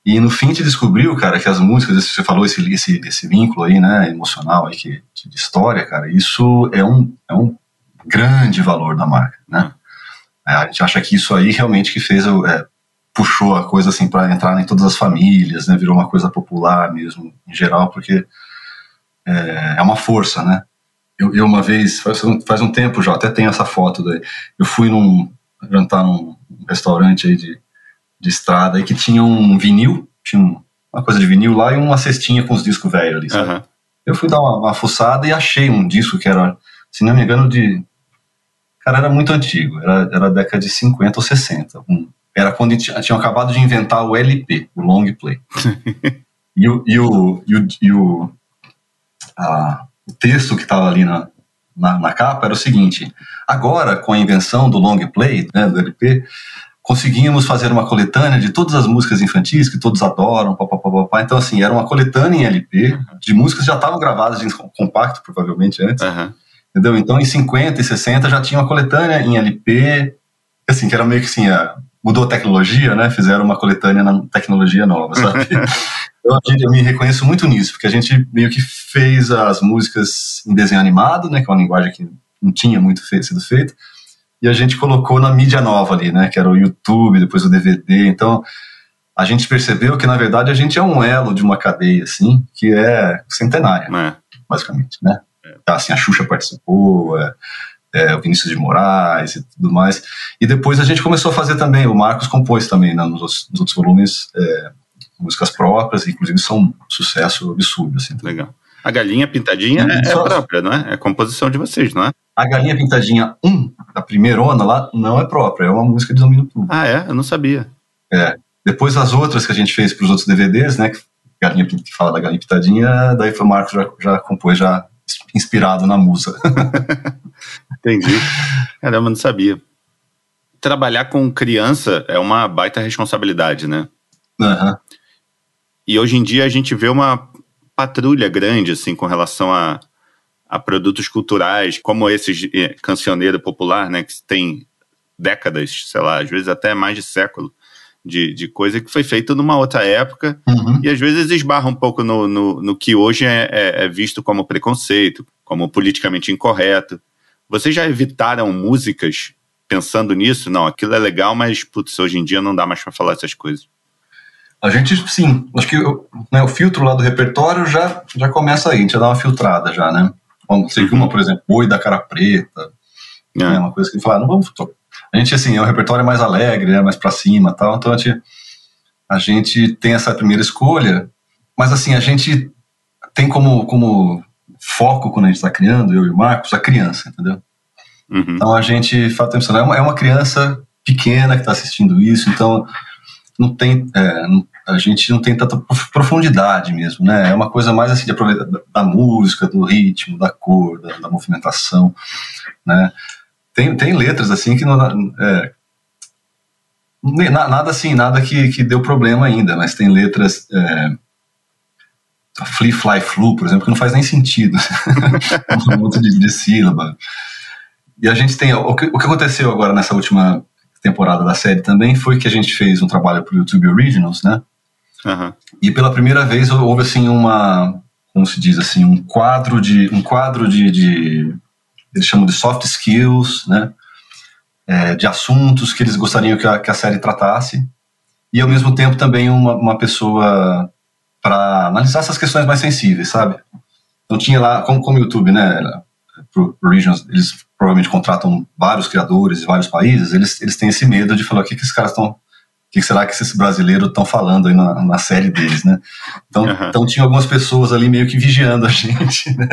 E no fim te descobriu, cara, que as músicas, você falou esse, esse, esse vínculo aí, né, emocional aí, que, de história, cara, isso é um, é um grande valor da marca, né? É, a gente acha que isso aí realmente que fez, é, puxou a coisa assim para entrar em todas as famílias, né, virou uma coisa popular mesmo, em geral, porque é, é uma força, né? Eu, eu, uma vez, faz um, faz um tempo já, até tenho essa foto daí, eu fui num, jantar num restaurante aí de de estrada aí que tinha um vinil, tinha uma coisa de vinil lá e uma cestinha com os discos velhos ali, sabe? Uhum. Eu fui dar uma, uma fuçada e achei um disco que era, se não me engano, de. Cara, era muito antigo, era, era década de 50 ou 60. Um, era quando tinham tinha acabado de inventar o LP, o long play. e, o, e, o, e, o, e o, a, o texto que estava ali na, na, na, capa era o seguinte: agora, com a invenção do long play, né, do LP, conseguimos fazer uma coletânea de todas as músicas infantis que todos adoram, papapá. Então, assim, era uma coletânea em LP uhum. de músicas que já estavam gravadas em compacto, provavelmente antes. Uhum. Entendeu? Então, em 50 e 60 já tinha uma coletânea em LP, assim, que era meio que assim, a, mudou a tecnologia, né? Fizeram uma coletânea na tecnologia nova, sabe? então, eu me reconheço muito nisso, porque a gente meio que fez as músicas em desenho animado, né? Que é uma linguagem que não tinha muito sido feita e a gente colocou na mídia nova ali, né? Que era o YouTube, depois o DVD. Então a gente percebeu que na verdade a gente é um elo de uma cadeia assim que é centenária, é. basicamente, né? É. Assim, a Xuxa participou, é, é, o Vinícius de Moraes e tudo mais. E depois a gente começou a fazer também, o Marcos compôs também né, nos, nos, outros volumes é, músicas próprias, inclusive são um sucesso absurdo. Assim. Legal. A Galinha Pintadinha é, é, própria, não é? É composição de vocês, não é? A Galinha Pintadinha 1, a primeira lá, não é própria, é uma música de Domínio Público. Ah, é? Eu não sabia. É. Depois as outras que a gente fez para os outros DVDs, né? Galinha que fala da Galinha Pintadinha, daí foi o Marcos já, já compôs, já inspirado na musa. Entendi. Caramba, não sabia. Trabalhar com criança é uma baita responsabilidade, né? Uhum. E hoje em dia a gente vê uma patrulha grande, assim, com relação a, a produtos culturais, como esse eh, cancioneiro popular, né, que tem décadas, sei lá, às vezes até mais de século de, de coisa que foi feito numa outra época uhum. e às vezes esbarra um pouco no, no, no que hoje é, é, é, visto como preconceito, como politicamente incorreto. Vocês já evitaram músicas pensando nisso? Não, aquilo é legal, mas putz, hoje em dia não dá mais para falar essas coisas. A gente, sim, acho que né, o filtro lá do repertório já, já começa aí, a gente já dá uma filtrada já, né? Vamos, sei que uma, por exemplo, Oi da Cara Preta, é. Né, uma coisa que fala, não vamos a gente, assim, é um repertório mais alegre, é mais para cima tal, então a gente, a gente tem essa primeira escolha, mas assim, a gente tem como, como foco quando a gente está criando, eu e o Marcos, a criança, entendeu? Uhum. Então a gente fala, é uma, é uma criança pequena que está assistindo isso, então não tem, é, não, a gente não tem tanta profundidade mesmo, né? É uma coisa mais assim de aproveitar da, da música, do ritmo, da cor, da, da movimentação, né? tem, tem letras assim que não. É, nada assim, nada que, que deu problema ainda, mas tem letras. É, Flee, Fly, Flu, por exemplo, que não faz nem sentido. um monte de, de sílaba. E a gente tem. O que, o que aconteceu agora nessa última temporada da série também foi que a gente fez um trabalho para o YouTube Originals, né? Uhum. E pela primeira vez houve assim uma. Como se diz assim? Um quadro de. Um quadro de, de eles chamam de soft skills, né? É, de assuntos que eles gostariam que a, que a, série tratasse, e ao mesmo tempo também uma, uma pessoa para analisar essas questões mais sensíveis, sabe? Então tinha lá, como, como o YouTube, né? Pro Regions, eles provavelmente contratam vários criadores de vários países, eles, eles têm esse medo de falar o que, que esses caras estão o que será que esses brasileiros estão falando aí na, na, série deles, né? Então, uhum. então tinha algumas pessoas ali meio que vigiando a gente, né?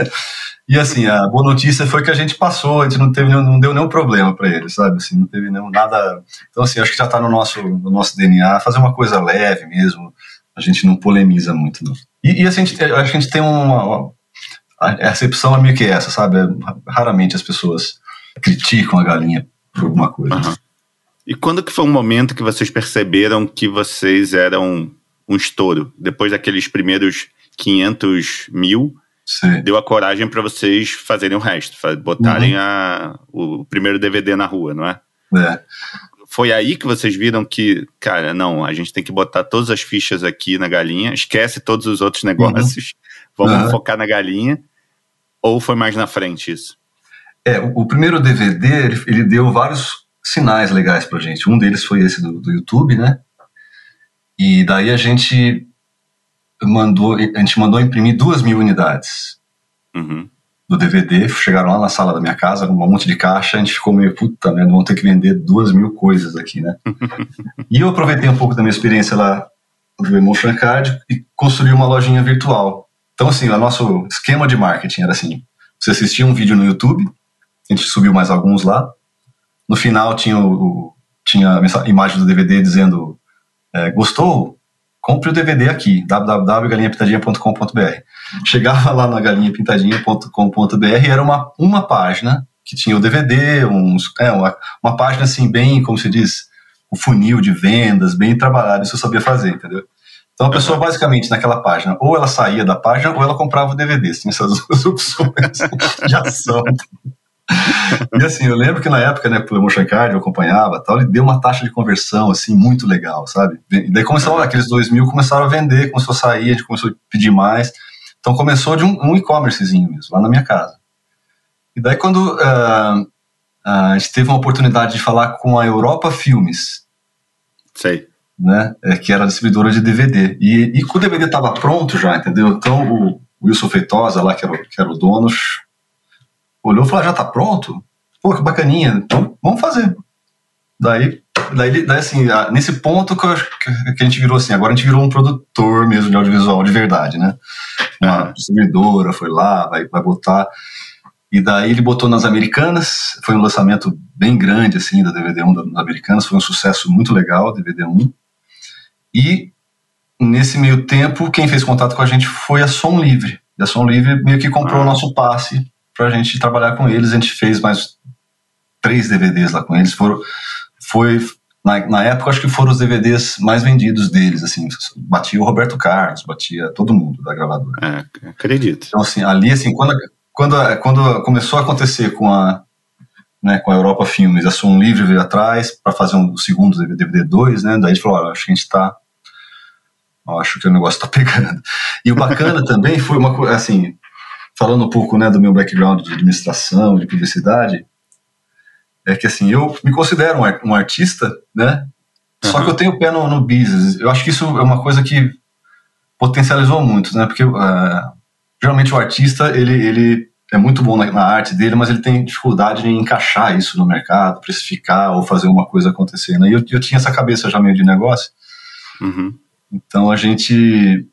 E assim, a boa notícia foi que a gente passou, a gente não teve não deu nenhum problema para eles, sabe? Assim, não teve nenhum nada. Então assim, acho que já está no nosso no nosso DNA fazer uma coisa leve mesmo. A gente não polemiza muito, não. E, e assim, a gente, a gente tem uma, uma a recepção é meio que essa, sabe? Raramente as pessoas criticam a galinha por alguma coisa. Uhum. E quando que foi um momento que vocês perceberam que vocês eram um estouro? Depois daqueles primeiros 500 mil, Sim. deu a coragem para vocês fazerem o resto, botarem uhum. a, o primeiro DVD na rua, não é? É. Foi aí que vocês viram que, cara, não, a gente tem que botar todas as fichas aqui na galinha, esquece todos os outros negócios, uhum. vamos uhum. focar na galinha. Ou foi mais na frente isso? É, o, o primeiro DVD, ele, ele, deu vários sinais legais pra gente. Um deles foi esse do, do YouTube, né? E daí a gente mandou, a gente mandou imprimir duas mil unidades uhum. do DVD. Chegaram lá na sala da minha casa, com um monte de caixa. A gente ficou meio puta merda, vamos ter que vender duas mil coisas aqui, né? e eu aproveitei um pouco da minha experiência lá do Emotion Card e construí uma lojinha virtual. Então, assim, o nosso esquema de marketing era assim: você assistia um vídeo no YouTube, a gente subiu mais alguns lá. No final tinha, o, tinha a imagem do DVD dizendo: é, gostou? compre o DVD aqui, www.galinhapintadinha.com.br. Chegava lá na galinhapintadinha.com.br e era uma, uma página que tinha o DVD, uns, é, uma, uma página assim, bem, como se diz, o funil de vendas, bem trabalhado, isso eu sabia fazer, entendeu? Então a pessoa basicamente naquela página, ou ela saía da página ou ela comprava o DVD, tinha essas duas opções de ação e assim, eu lembro que na época, né, pelo Emotion Card, eu acompanhava tal, ele deu uma taxa de conversão, assim, muito legal, sabe? E daí começou, aqueles dois mil começaram a vender, começou a sair, a gente começou a pedir mais. Então começou de um, um e-commercezinho mesmo, lá na minha casa. E daí quando uh, a gente teve uma oportunidade de falar com a Europa Filmes. Sei. Né, é, que era distribuidora de DVD. E, e o DVD estava pronto já, entendeu? Então o Wilson Feitosa lá, que era, que era o dono, olhou e falou: ah, já tá pronto? Pô, que bacaninha, então vamos fazer. Daí daí, daí assim, nesse ponto que, eu, que, a gente virou assim, agora a gente virou um produtor mesmo de audiovisual de verdade, né? Uma distribuidora foi lá, vai, vai botar. E daí ele botou nas Americanas, foi um lançamento bem grande, assim, da DVD-1 das Americanas, foi um sucesso muito legal, DVD-1. E nesse meio tempo, quem fez contato com a gente foi a Som Livre. E a Som Livre meio que comprou ah. o nosso passe pra gente trabalhar com eles, a gente fez mais três DVDs lá com eles, foram, foi, na, na época, acho que foram os DVDs mais vendidos deles, assim, batia o Roberto Carlos, batia todo mundo da gravadora. É, acredito. Então, assim, ali, assim, quando, quando, quando começou a acontecer com a, né, com a Europa Filmes, a Som Livre veio atrás para fazer um, o segundo DVD 2, né, daí a gente falou, olha, acho que a gente tá, acho que o negócio tá pegando. E o bacana também foi uma coisa, assim, falando um pouco, né, do meu background de administração, de publicidade, é que assim, eu me considero um, um artista, né? Uhum. Só que eu tenho o pé no, no business. Eu acho que isso é uma coisa que potencializou muito, né? Porque uh, geralmente o artista, ele, ele é muito bom na, na, arte dele, mas ele tem dificuldade em encaixar isso no mercado, precificar ou fazer uma coisa acontecer, né? E eu, eu tinha essa cabeça já meio de negócio. Uhum. Então a gente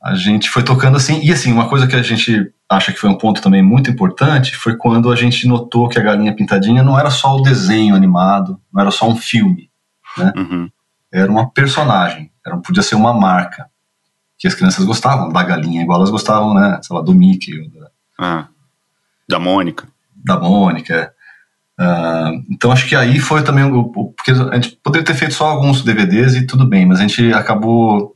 a gente foi tocando assim. E assim, uma coisa que a gente acha que foi um ponto também muito importante foi quando a gente notou que a Galinha Pintadinha não era só o desenho animado, não era só um filme, né? Uhum. Era uma personagem, era, podia ser uma marca. Que as crianças gostavam da galinha, igual elas gostavam, né? Sei lá, do Mickey. Da, ah, da Mônica. Da Mônica. Uh, então acho que aí foi também o, porque a gente poderia ter feito só alguns DVDs e tudo bem, mas a gente acabou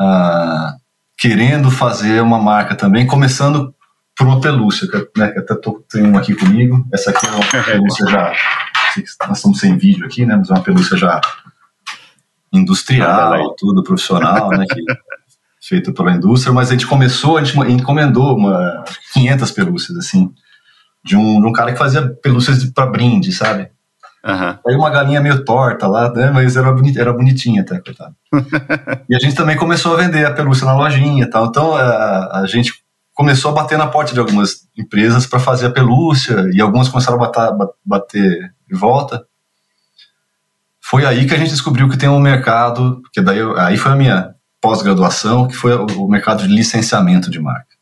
uh, querendo fazer uma marca também, começando por uma pelúcia, né, que até tô, tem uma aqui comigo. Essa aqui é uma pelúcia já. Nós estamos sem vídeo aqui, né? Mas é uma pelúcia já industrial, tudo profissional, né? Que, feito pela indústria. Mas a gente começou, a gente encomendou uma 500 pelúcias, assim, de um, de um cara que fazia pelúcias para brinde, sabe? Uhum. Aí uma galinha meio torta lá, né? Mas era, bonit, era bonitinha até, coitado. e a gente também começou a vender a pelúcia na lojinha e tal. Então a, a gente começou a bater na porta de algumas empresas para fazer a pelúcia e algumas começaram a bater, bater de volta. Foi aí que a gente descobriu que tem um mercado, que daí aí foi a minha pós-graduação, que foi o, mercado de licenciamento de marca.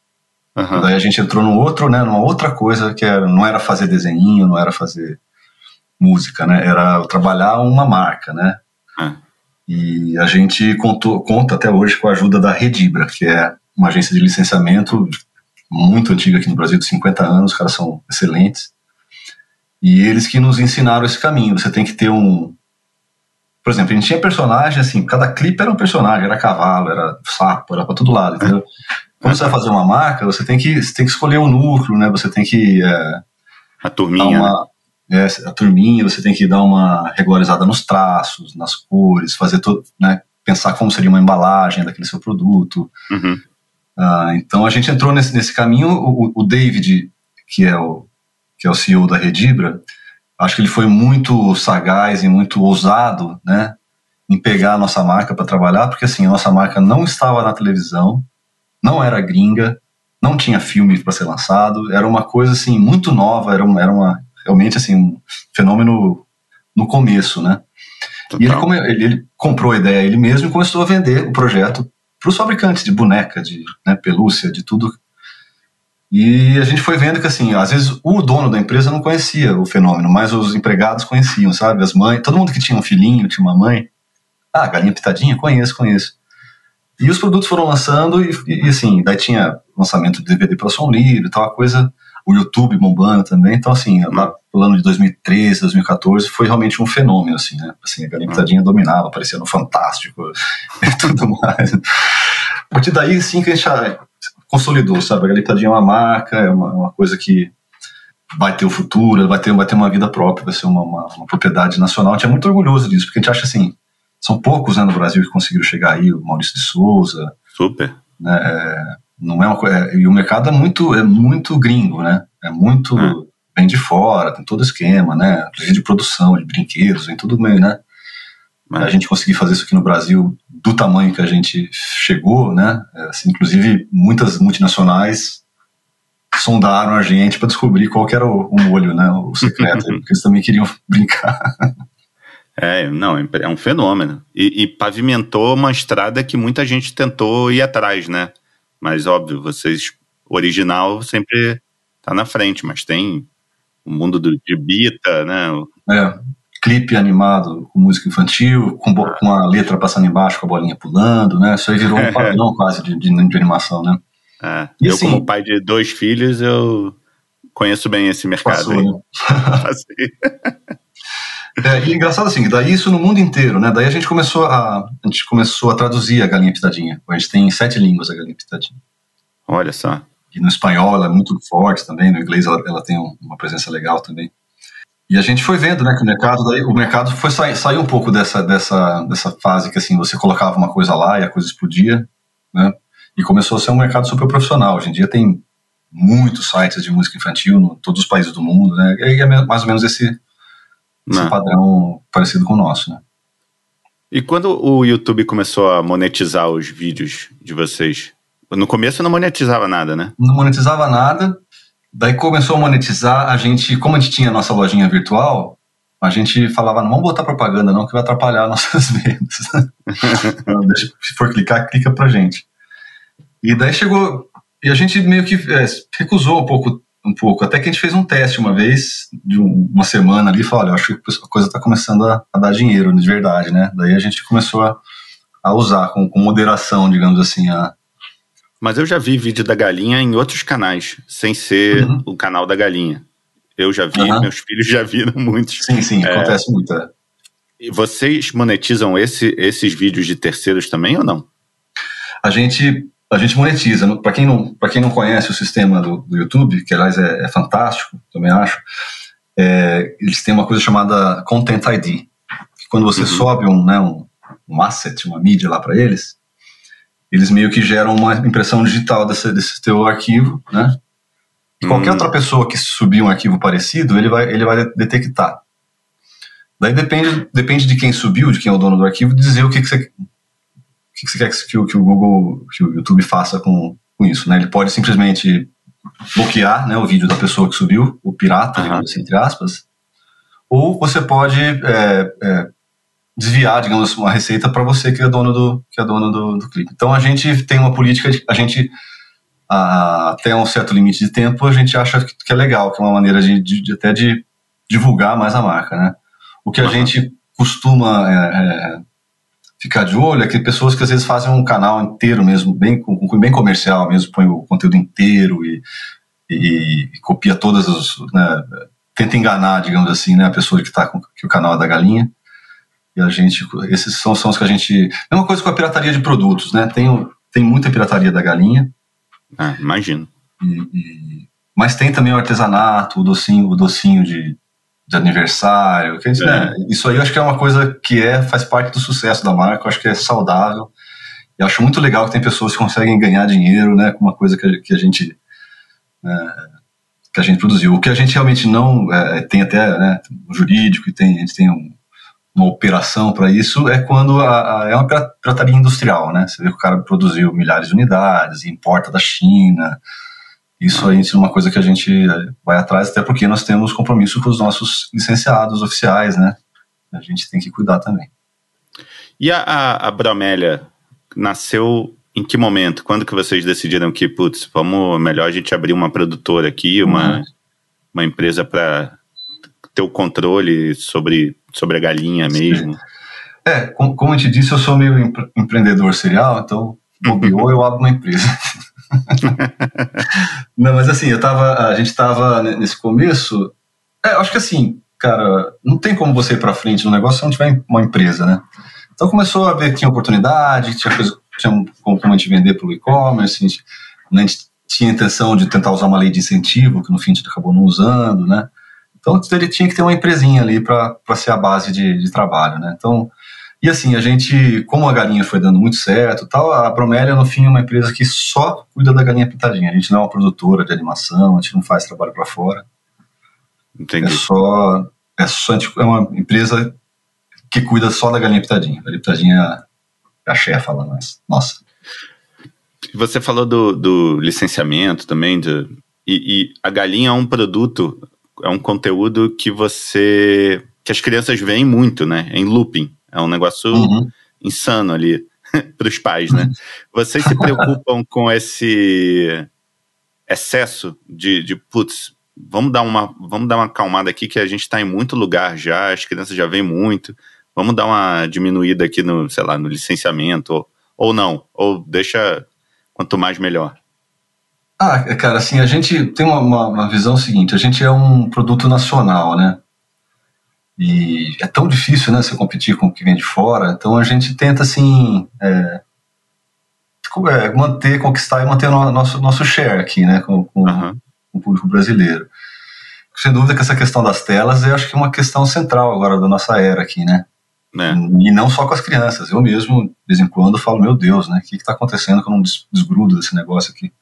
Uhum. Daí a gente entrou num outro, né, numa outra coisa que era, não era fazer desenho, não era fazer música, né? Era trabalhar uma marca, né? É. E a gente contou, conta até hoje com a ajuda da Redibra, que é uma agência de licenciamento muito antiga aqui no Brasil, de 50 anos, os caras são excelentes. E eles que nos ensinaram esse caminho. Você tem que ter um. Por exemplo, a gente tinha personagem, assim, cada clipe era um personagem, era cavalo, era sapo, era pra todo lado, entendeu? Quando você vai fazer uma marca, você tem que, você tem que escolher o um núcleo, né? Você tem que. É, a turminha. Uma, é, a turminha, você tem que dar uma regularizada nos traços, nas cores, fazer todo, né, pensar como seria uma embalagem daquele seu produto. Uhum. Uh, então a gente entrou nesse, nesse caminho. O, o, David, que é o, que é o CEO da Redibra, acho que ele foi muito sagaz e muito ousado, né, em pegar a nossa marca para trabalhar, porque assim, a nossa marca não estava na televisão, não era gringa, não tinha filme para ser lançado, era uma coisa assim muito nova, era uma, era uma realmente assim um fenômeno no começo, né? E ele, ele, ele, comprou a ideia ele mesmo e começou a vender o projeto para os fabricantes de boneca, de né, pelúcia, de tudo. E a gente foi vendo que assim, às vezes o dono da empresa não conhecia o fenômeno, mas os empregados conheciam, sabe? As mães, todo mundo que tinha um filhinho, tinha uma mãe. Ah, galinha pitadinha, conheço, conheço. E os produtos foram lançando e, e assim, daí tinha lançamento de DVD pela Som Livre, tal, a coisa o YouTube bombando também. Então, assim, lá pelo ano de 2013, 2014, foi realmente um fenômeno, assim, né? Assim, a Galinha Pitadinha dominava, aparecia no Fantástico e tudo mais. A partir daí, sim, que a gente já consolidou, sabe? A Galinha Pitadinha é uma marca, é uma, uma, coisa que vai ter o futuro, vai ter, vai ter uma vida própria, vai ser uma, uma, uma propriedade nacional. A gente é muito orgulhoso disso, porque a gente acha assim, são poucos né, no Brasil que conseguiram chegar aí, o Maurício de Souza. Super. Né, é, não é uma. É, e o mercado é muito, é muito gringo, né? É muito. Hum. Vem de fora, tem todo esquema, né? De produção, de brinquedos, vem tudo meio, né? A gente conseguir fazer isso aqui no Brasil do tamanho que a gente chegou, né? É, assim, inclusive, muitas multinacionais sondaram a gente para descobrir qual era o, o molho, né? O secreto, porque eles também queriam brincar. É, não, é um fenômeno. E, e, pavimentou uma estrada que muita gente tentou ir atrás, né? Mas, óbvio, vocês, original sempre tá na frente, mas tem o mundo do, de Bita, né? É, clipe animado com música infantil, com, com a letra passando embaixo, com a bolinha pulando, né? Isso aí virou um padrão quase de, de, de, animação, né? É, eu, assim, como pai de dois filhos, eu conheço bem esse mercado passou. Né? É, e engraçado assim, daí isso no mundo inteiro, né? Daí a gente começou a, a gente começou a traduzir a galinha pitadinha. A gente tem sete línguas a galinha pitadinha. Olha só. E no espanhol ela é muito forte também, no inglês ela, ela tem um, uma presença legal também. E a gente foi vendo, né, que o mercado, daí, o mercado foi sair, saiu um pouco dessa, dessa, dessa fase que assim você colocava uma coisa lá e a coisa explodia, né? E começou a ser um mercado super profissional. Hoje em dia tem muitos sites de música infantil em todos os países do mundo, né? E é mais ou menos esse esse né. padrão parecido com o nosso, né? E quando o YouTube começou a monetizar os vídeos de vocês? No começo não monetizava nada, né? Não monetizava nada. Daí começou a monetizar, a gente, como a gente tinha a nossa lojinha virtual, a gente falava, não vamos botar propaganda não, que vai atrapalhar nossas vendas. deixa, se for clicar, clica pra gente. E daí chegou, e a gente meio que é, recusou um pouco um pouco. Até que a gente fez um teste uma vez, de uma semana ali, e falou, olha, acho que a coisa está começando a, a, dar dinheiro de verdade, né? Daí a gente começou a, a usar com, com, moderação, digamos assim, a... Mas eu já vi vídeo da galinha em outros canais, sem ser uhum. o canal da galinha. Eu já vi, uhum. meus filhos já viram muitos. Sim, sim, é... acontece muito. É. E vocês monetizam esse, esses vídeos de terceiros também ou não? A gente a gente monetiza. Para quem, não, quem não conhece o sistema do, do YouTube, que aliás é, é, fantástico, também acho, é, eles têm uma coisa chamada Content ID. Que quando você uhum. sobe um, né, um, um asset, uma mídia lá para eles, eles meio que geram uma impressão digital desse, desse teu arquivo, né? E qualquer uhum. outra pessoa que subir um arquivo parecido, ele vai, ele vai detectar. Daí depende, depende de quem subiu, de quem é o dono do arquivo, dizer o que, que você que você quer que o, que o Google, que o YouTube faça com, com isso, né? Ele pode simplesmente bloquear né, o vídeo da pessoa que subiu, o pirata, uhum. digamos assim, entre aspas, ou você pode é, é, desviar, digamos, uma receita para você que é dono do que é dono do, do clipe. Então a gente tem uma política, de, a gente a, até um certo limite de tempo a gente acha que, que é legal, que é uma maneira de, de, de, até de divulgar mais a marca, né? O que a uhum. gente costuma é, é ficar de olho é que pessoas que às vezes fazem um canal inteiro mesmo, bem, bem comercial mesmo, põe o conteúdo inteiro e, e, e copia todas as. Né, tenta enganar, digamos assim, né, a pessoa que está com que o canal é da galinha. E a gente, esses são, são os que a gente. Mesma coisa com a pirataria de produtos, né? Tem, tem muita pirataria da galinha. Ah, imagino. E, e, mas tem também o artesanato, o docinho, o docinho de, de aniversário. Que, é. né, isso aí eu acho que é uma coisa que é, faz parte do sucesso da marca, eu acho que é saudável. E acho muito legal que tem pessoas que conseguem ganhar dinheiro né, com uma coisa que, que a gente. É, que a gente produziu. O que a gente realmente não é, tem até né, um jurídico e tem, a gente tem um, uma operação para isso é quando a, a, é uma pirataria industrial, né? Você vê que o cara produziu milhares de unidades, importa da China, isso aí é uma coisa que a gente eh, vai atrás, até porque nós temos compromisso com os nossos licenciados oficiais, né? A gente tem que cuidar também. E a, a, a Bromélia nasceu em que momento? Quando que vocês decidiram que, putz, vamos, melhor a gente abrir uma produtora aqui, uma, uhum. uma empresa para ter o controle sobre, sobre a galinha mesmo? É, como, como a gente disse, eu sou meio empreendedor serial, então bobeou, eu abro uma empresa. não, mas assim, eu tava, a gente tava nesse começo. É, acho que assim, cara, não tem como você ir para frente no negócio se não tiver uma empresa, né? Então começou a ver que tinha oportunidade, tinha coisa, tinha como a gente vender pelo e-commerce, a gente, né, a gente tinha a intenção de tentar usar uma lei de incentivo, que no fim a gente acabou não usando, né? Então ele tinha que ter uma empresinha ali para ser a base de, de trabalho, né? Então e assim, a gente, como a galinha foi dando muito certo tal, a Bromélia, no fim, é uma empresa que só cuida da galinha pintadinha. A gente não é uma produtora de animação, a gente não faz trabalho para fora. Entendi. É só, é só é uma empresa que cuida só da galinha pitadinha. A galinha pitadinha é a, é chefa lá, mas, nossa. Você falou do, do licenciamento também, de, e, e a galinha é um produto, é um conteúdo que você que as crianças veem muito, né? Em looping. É um negócio uhum. insano ali para os pais, né? Uhum. Vocês se preocupam com esse excesso de, de putz, vamos dar uma vamos dar uma acalmada aqui que a gente está em muito lugar já, as crianças já vêm muito. Vamos dar uma diminuída aqui no, sei lá, no licenciamento ou, ou não, ou deixa quanto mais melhor. Ah, cara, assim, a gente tem uma, uma, uma visão seguinte, a gente é um produto nacional, né? E é tão difícil, né, você competir com o que vem de fora, então a gente tenta, assim, é, é manter, conquistar e manter o nosso, nosso share aqui, né, com, com, uhum. com o público brasileiro. Sem dúvida que essa questão das telas, eu acho que é uma questão central agora da nossa era aqui, né? É. E não só com as crianças. Eu mesmo, de vez em quando, falo, meu Deus, né? O que está acontecendo que eu não desgrudo desse negócio aqui?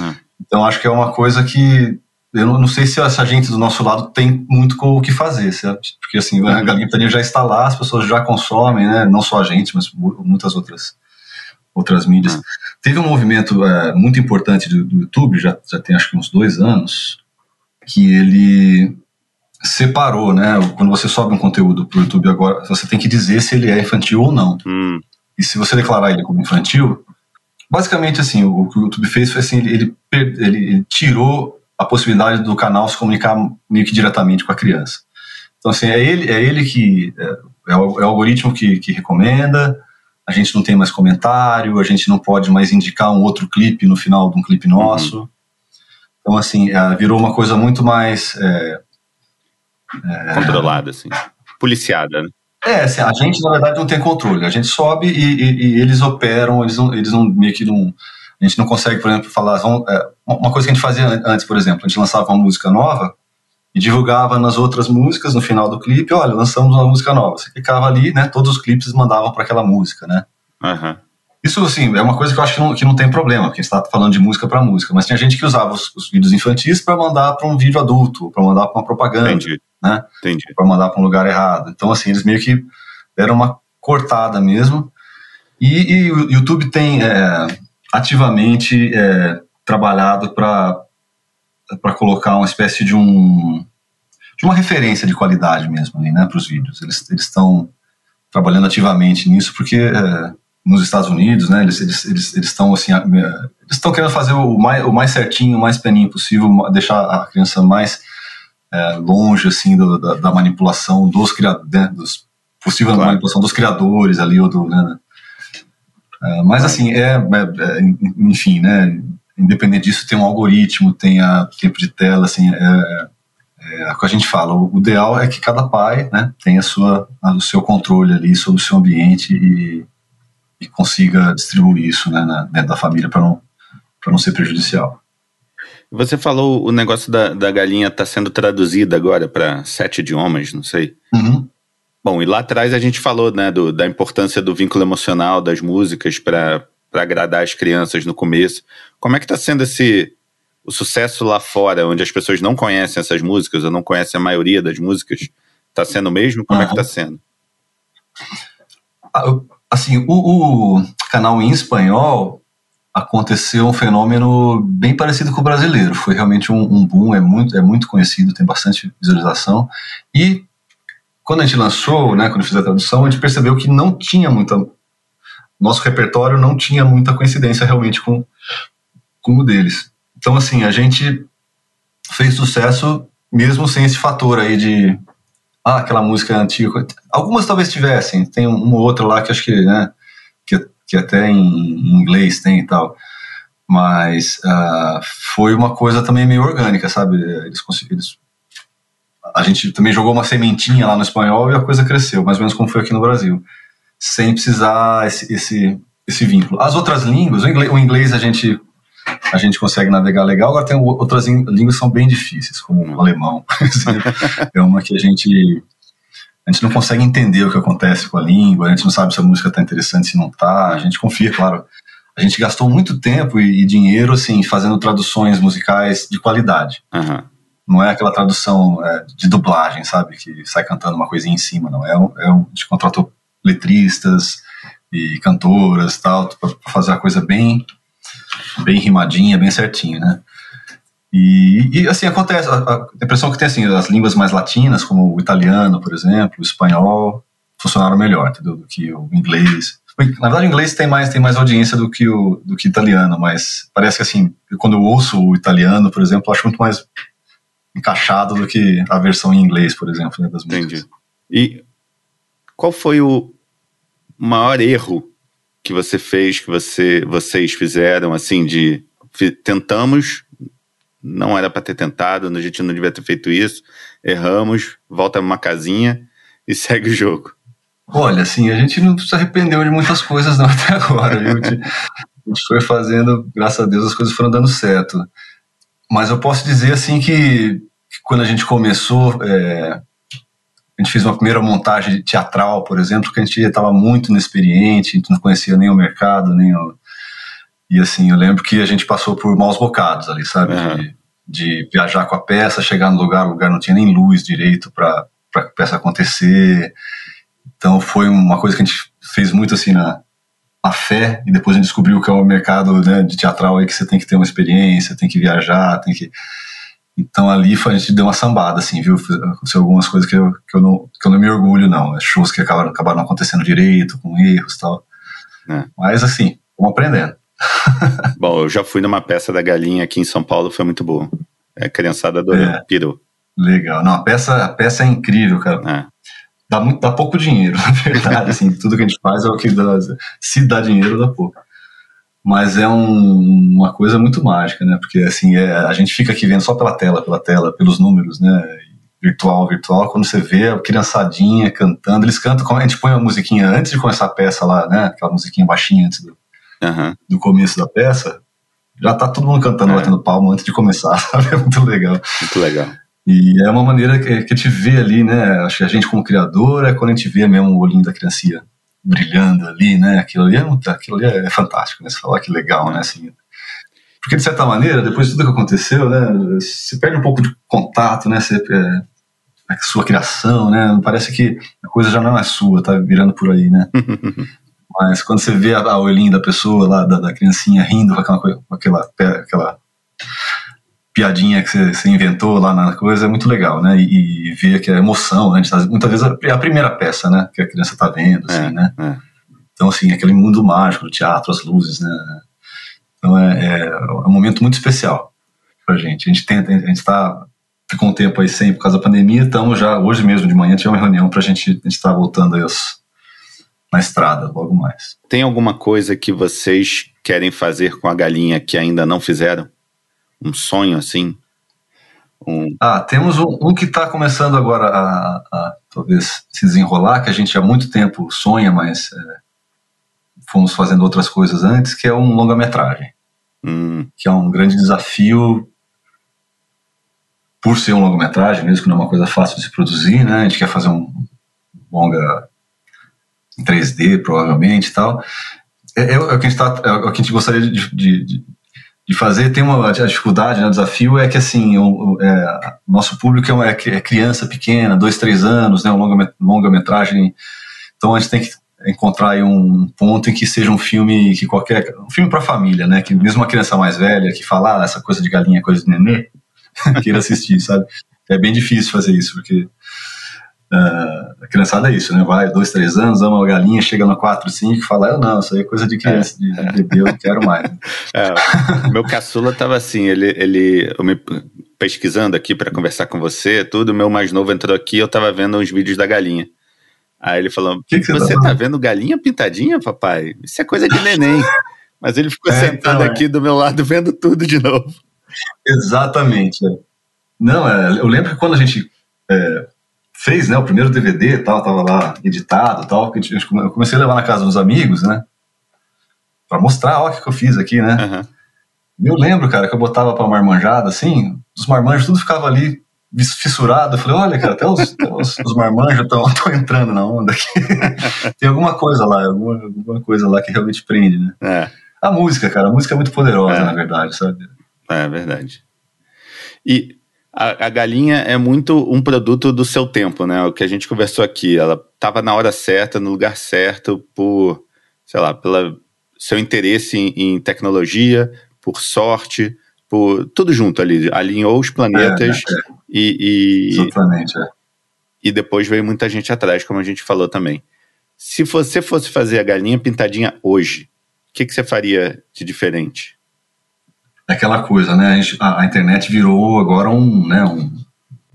É. Então, acho que é uma coisa que eu não, não, sei se essa gente do nosso lado tem muito o que fazer, certo? Porque assim, a Galinha Pitaninha já está lá, as pessoas já consomem, né? Não só a gente, mas muitas outras outras mídias. Uhum. Teve um movimento é, muito importante do, do, YouTube, já, já tem acho que uns dois anos, que ele separou, né? Quando você sobe um conteúdo para o YouTube agora, você tem que dizer se ele é infantil ou não. Uhum. E se você declarar ele como infantil, basicamente assim, o, o que o YouTube fez foi assim, ele, ele, ele tirou a possibilidade do canal se comunicar meio que diretamente com a criança. Então, assim, é ele, é ele que. É, é, o, é o, algoritmo que, que recomenda, a gente não tem mais comentário, a gente não pode mais indicar um outro clipe no final de um clipe nosso. Uhum. Então, assim, é, virou uma coisa muito mais. É, é, Controlada, assim. Policiada, né? É, assim, a gente, na verdade, não tem controle. A gente sobe e, e, e eles operam, eles não, eles não meio que não a gente não consegue, por exemplo, falar. Vamos, é, uma coisa que a gente fazia antes, por exemplo, a gente lançava uma música nova e divulgava nas outras músicas no final do clipe. Olha, lançamos uma música nova. Você clicava ali, né? Todos os clipes mandavam para aquela música, né? Uhum. Isso, assim, é uma coisa que eu acho que não, que não tem problema, porque a gente está falando de música para música. Mas tinha gente que usava os, os vídeos infantis para mandar para um vídeo adulto, para mandar para uma propaganda, Entendi. né? Para mandar para um lugar errado. Então, assim, eles meio que deram uma cortada mesmo. E, e o YouTube tem é, ativamente é, trabalhado para colocar uma espécie de um de uma referência de qualidade mesmo ali, né, para os vídeos. Eles eles estão trabalhando ativamente nisso porque é, nos Estados Unidos, né, eles eles eles estão assim é, eles estão querendo fazer o mais o mais certinho, o mais peninho possível, deixar a criança mais é, longe assim do, da, da, manipulação dos criadores, né, dos possível claro. manipulação dos criadores ali ou do né, mas assim, é, é, é, enfim, né? Independente disso, tem um algoritmo, tem a tempo de tela, assim, é, é, é o que a gente fala. O ideal é que cada pai, né, tenha sua, o seu controle ali sobre o seu ambiente e, e consiga distribuir isso, né, na, dentro da família para não não ser prejudicial. Você falou o negócio da, da galinha está sendo traduzida agora para sete idiomas, não sei. Uhum. Bom, e lá atrás a gente falou né, do, da importância do vínculo emocional das músicas para agradar as crianças no começo. Como é que está sendo esse o sucesso lá fora, onde as pessoas não conhecem essas músicas ou não conhecem a maioria das músicas? Está sendo mesmo? Como é que está sendo? Ah, assim, o, o canal em espanhol aconteceu um fenômeno bem parecido com o brasileiro. Foi realmente um, um, boom, é muito, é muito conhecido, tem bastante visualização. E quando a gente lançou, né, quando eu fiz a tradução, a gente percebeu que não tinha muita. Nosso repertório não tinha muita coincidência realmente com, com o deles. Então, assim, a gente fez sucesso mesmo sem esse fator aí de. Ah, aquela música antiga. Algumas talvez tivessem, tem uma ou outra lá que acho que, né, que, que até em inglês tem e tal mas uh, foi uma coisa também meio orgânica, sabe? Eles, eles a gente também jogou uma sementinha lá no espanhol e a coisa cresceu, mais ou menos como foi aqui no Brasil, sem precisar esse, esse, esse vínculo. As outras línguas, o inglês, o inglês a gente a gente consegue navegar legal, agora tem outras línguas que são bem difíceis, como o alemão, é uma que a gente a gente não consegue entender o que acontece com a língua, a gente não sabe se a música está interessante, se não está, a gente confia, claro. A gente gastou muito tempo e, e dinheiro assim fazendo traduções musicais de qualidade. Uhum. Não é aquela tradução é, de dublagem, sabe? Que sai cantando uma coisinha em cima, não. É, um, é um, a contratou letristas e cantoras tal, para fazer a coisa bem, bem rimadinha, bem certinha, né? E, e, assim, acontece, a, a, impressão que tem assim, as línguas mais latinas, como o italiano, por exemplo, o espanhol, funcionaram melhor, entendeu? Do que o inglês. Na verdade, o inglês tem mais, tem mais audiência do que o do que italiano, mas parece que assim, quando eu ouço o italiano, por exemplo, eu acho muito mais encaixado do que a versão em inglês, por exemplo, né, das músicas. Entendi. E qual foi o maior erro que você fez, que você, vocês fizeram, assim, de tentamos, não era para ter tentado, a gente não devia ter feito isso, erramos, volta uma casinha e segue o jogo. Olha, assim, a gente não se arrependeu de muitas coisas não até agora, viu? A gente, a gente foi fazendo, graças a Deus, as coisas foram dando certo. Mas eu posso dizer, assim, que, que quando a gente começou, é, a gente fez uma primeira montagem teatral, por exemplo, que a gente estava muito inexperiente, a gente não conhecia nem o mercado, nem o... E assim, eu lembro que a gente passou por maus bocados ali, sabe? Uhum. De, de, viajar com a peça, chegar no lugar, o lugar não tinha nem luz direito para a peça acontecer. Então foi uma coisa que a gente fez muito assim na, na fé, e depois a gente descobriu que é o mercado né, de teatral aí que você tem que ter uma experiência, tem que viajar, tem que. Então ali foi, a gente deu uma sambada, assim, viu? Aconteceu algumas coisas que eu, que eu, não, que eu não me orgulho, não. Shows que acabaram, acabaram acontecendo direito, com erros e tal. É. Mas assim, vamos aprendendo. Bom, eu já fui numa peça da Galinha aqui em São Paulo, foi muito boa. É, a criançada adorou, é. pirou. Legal. Não, a peça, a peça é incrível, cara. Dá, muito, dá pouco dinheiro, na verdade. assim, tudo que a gente faz é o que dá. Se dá dinheiro, dá pouco. Mas é um, uma coisa muito mágica, né? Porque assim, é, a gente fica aqui vendo só pela tela, pela tela, pelos números, né? Virtual, virtual. Quando você vê a criançadinha cantando, eles cantam, a gente põe a musiquinha antes de começar a peça lá, né? Aquela musiquinha baixinha antes do, uhum. do começo da peça. Já tá todo mundo cantando, é. batendo palma antes de começar, sabe? É muito legal. Muito legal. E é uma maneira que, que a gente vê ali, né? Acho que a gente como criador é quando a gente vê mesmo o olhinho da criancinha brilhando ali, né? Aquilo ali é, aquilo ali é fantástico, né? Você falar que legal, né? Assim, porque de certa maneira, depois de tudo que aconteceu, né? Se perde um pouco de contato, né? Você, é, a sua criação, né? Parece que a coisa já não é sua, tá virando por aí, né? Mas quando você vê a, a olhinho da pessoa lá, da, da criancinha rindo com aquela, com aquela, aquela piadinha que você, inventou lá na coisa é muito legal, né? E, e ver que a emoção, né? Tá, muitas vezes é a primeira peça, né? Que a criança tá vendo, assim, é, né? É. Então, assim, aquele mundo mágico do teatro, as luzes, né? Então, é, é, é um momento muito especial pra gente. A gente tenta, a gente tá ficou um tempo aí sem por causa da pandemia, então já hoje mesmo de manhã tivemos uma reunião pra gente, a gente tá voltando aí aos, na estrada logo mais. Tem alguma coisa que vocês querem fazer com a galinha que ainda não fizeram? Um sonho assim? Um... Ah, temos um, um que está começando agora a, a, talvez se desenrolar, que a gente há muito tempo sonha, mas é, fomos fazendo outras coisas antes, que é um longa-metragem. Hum. Que é um grande desafio por ser um longa-metragem, mesmo que não é uma coisa fácil de se produzir, né? A gente quer fazer um longa em 3D, provavelmente e tal. É, é, o que a gente tá, é o que a gente gostaria de, de, de de fazer tem uma a dificuldade, né, o desafio é que assim o, é, nosso público é, é, criança pequena, dois, três anos, né, uma longa, longa metragem, então a gente tem que encontrar um ponto em que seja um filme que qualquer um filme para família, né, que mesmo uma criança mais velha que fala ah, essa coisa de galinha, coisa de nenê, queira assistir, sabe? É bem difícil fazer isso porque Uh, a criançada é isso, né? Vai dois, três anos, ama uma galinha, chega no quatro, cinco e fala, eu não, isso aí é coisa de criança, é. de, bebê, eu não quero mais. É, meu caçula tava assim, ele, ele eu me pesquisando aqui para conversar com você, tudo, meu mais novo entrou aqui, eu tava vendo uns vídeos da galinha. Aí ele falou, que que você, tá, tá vendo galinha pintadinha, papai? Isso é coisa de neném. Mas ele ficou é, sentado então, aqui do meu lado vendo tudo de novo. Exatamente. É. Não, é, eu lembro que quando a gente é, fez, né, o primeiro DVD tal, tava lá editado tal, que eu comecei a levar na casa dos amigos, né, para mostrar, ó, o que, eu fiz aqui, né. Uhum. Eu lembro, cara, que eu botava pra marmanjada, assim, os marmanjos tudo ficava ali fissurado. Eu falei, olha, cara, até os, os, os marmanjos estão entrando na onda aqui. Tem alguma coisa lá, alguma, alguma coisa lá que realmente prende, né. É. A música, cara, a música é muito poderosa, é. na verdade, sabe? É, verdade. E a, a, galinha é muito um produto do seu tempo, né? O que a gente conversou aqui. Ela estava na hora certa, no lugar certo, por, sei lá, pelo seu interesse em, em, tecnologia, por sorte, por tudo junto ali, alinhou os planetas é, é. E, e, Exatamente, é. E depois veio muita gente atrás, como a gente falou também. Se você fosse fazer a galinha pintadinha hoje, o que, que você faria de diferente? Aquela coisa, né? A, gente, a, a, internet virou agora um, né, um,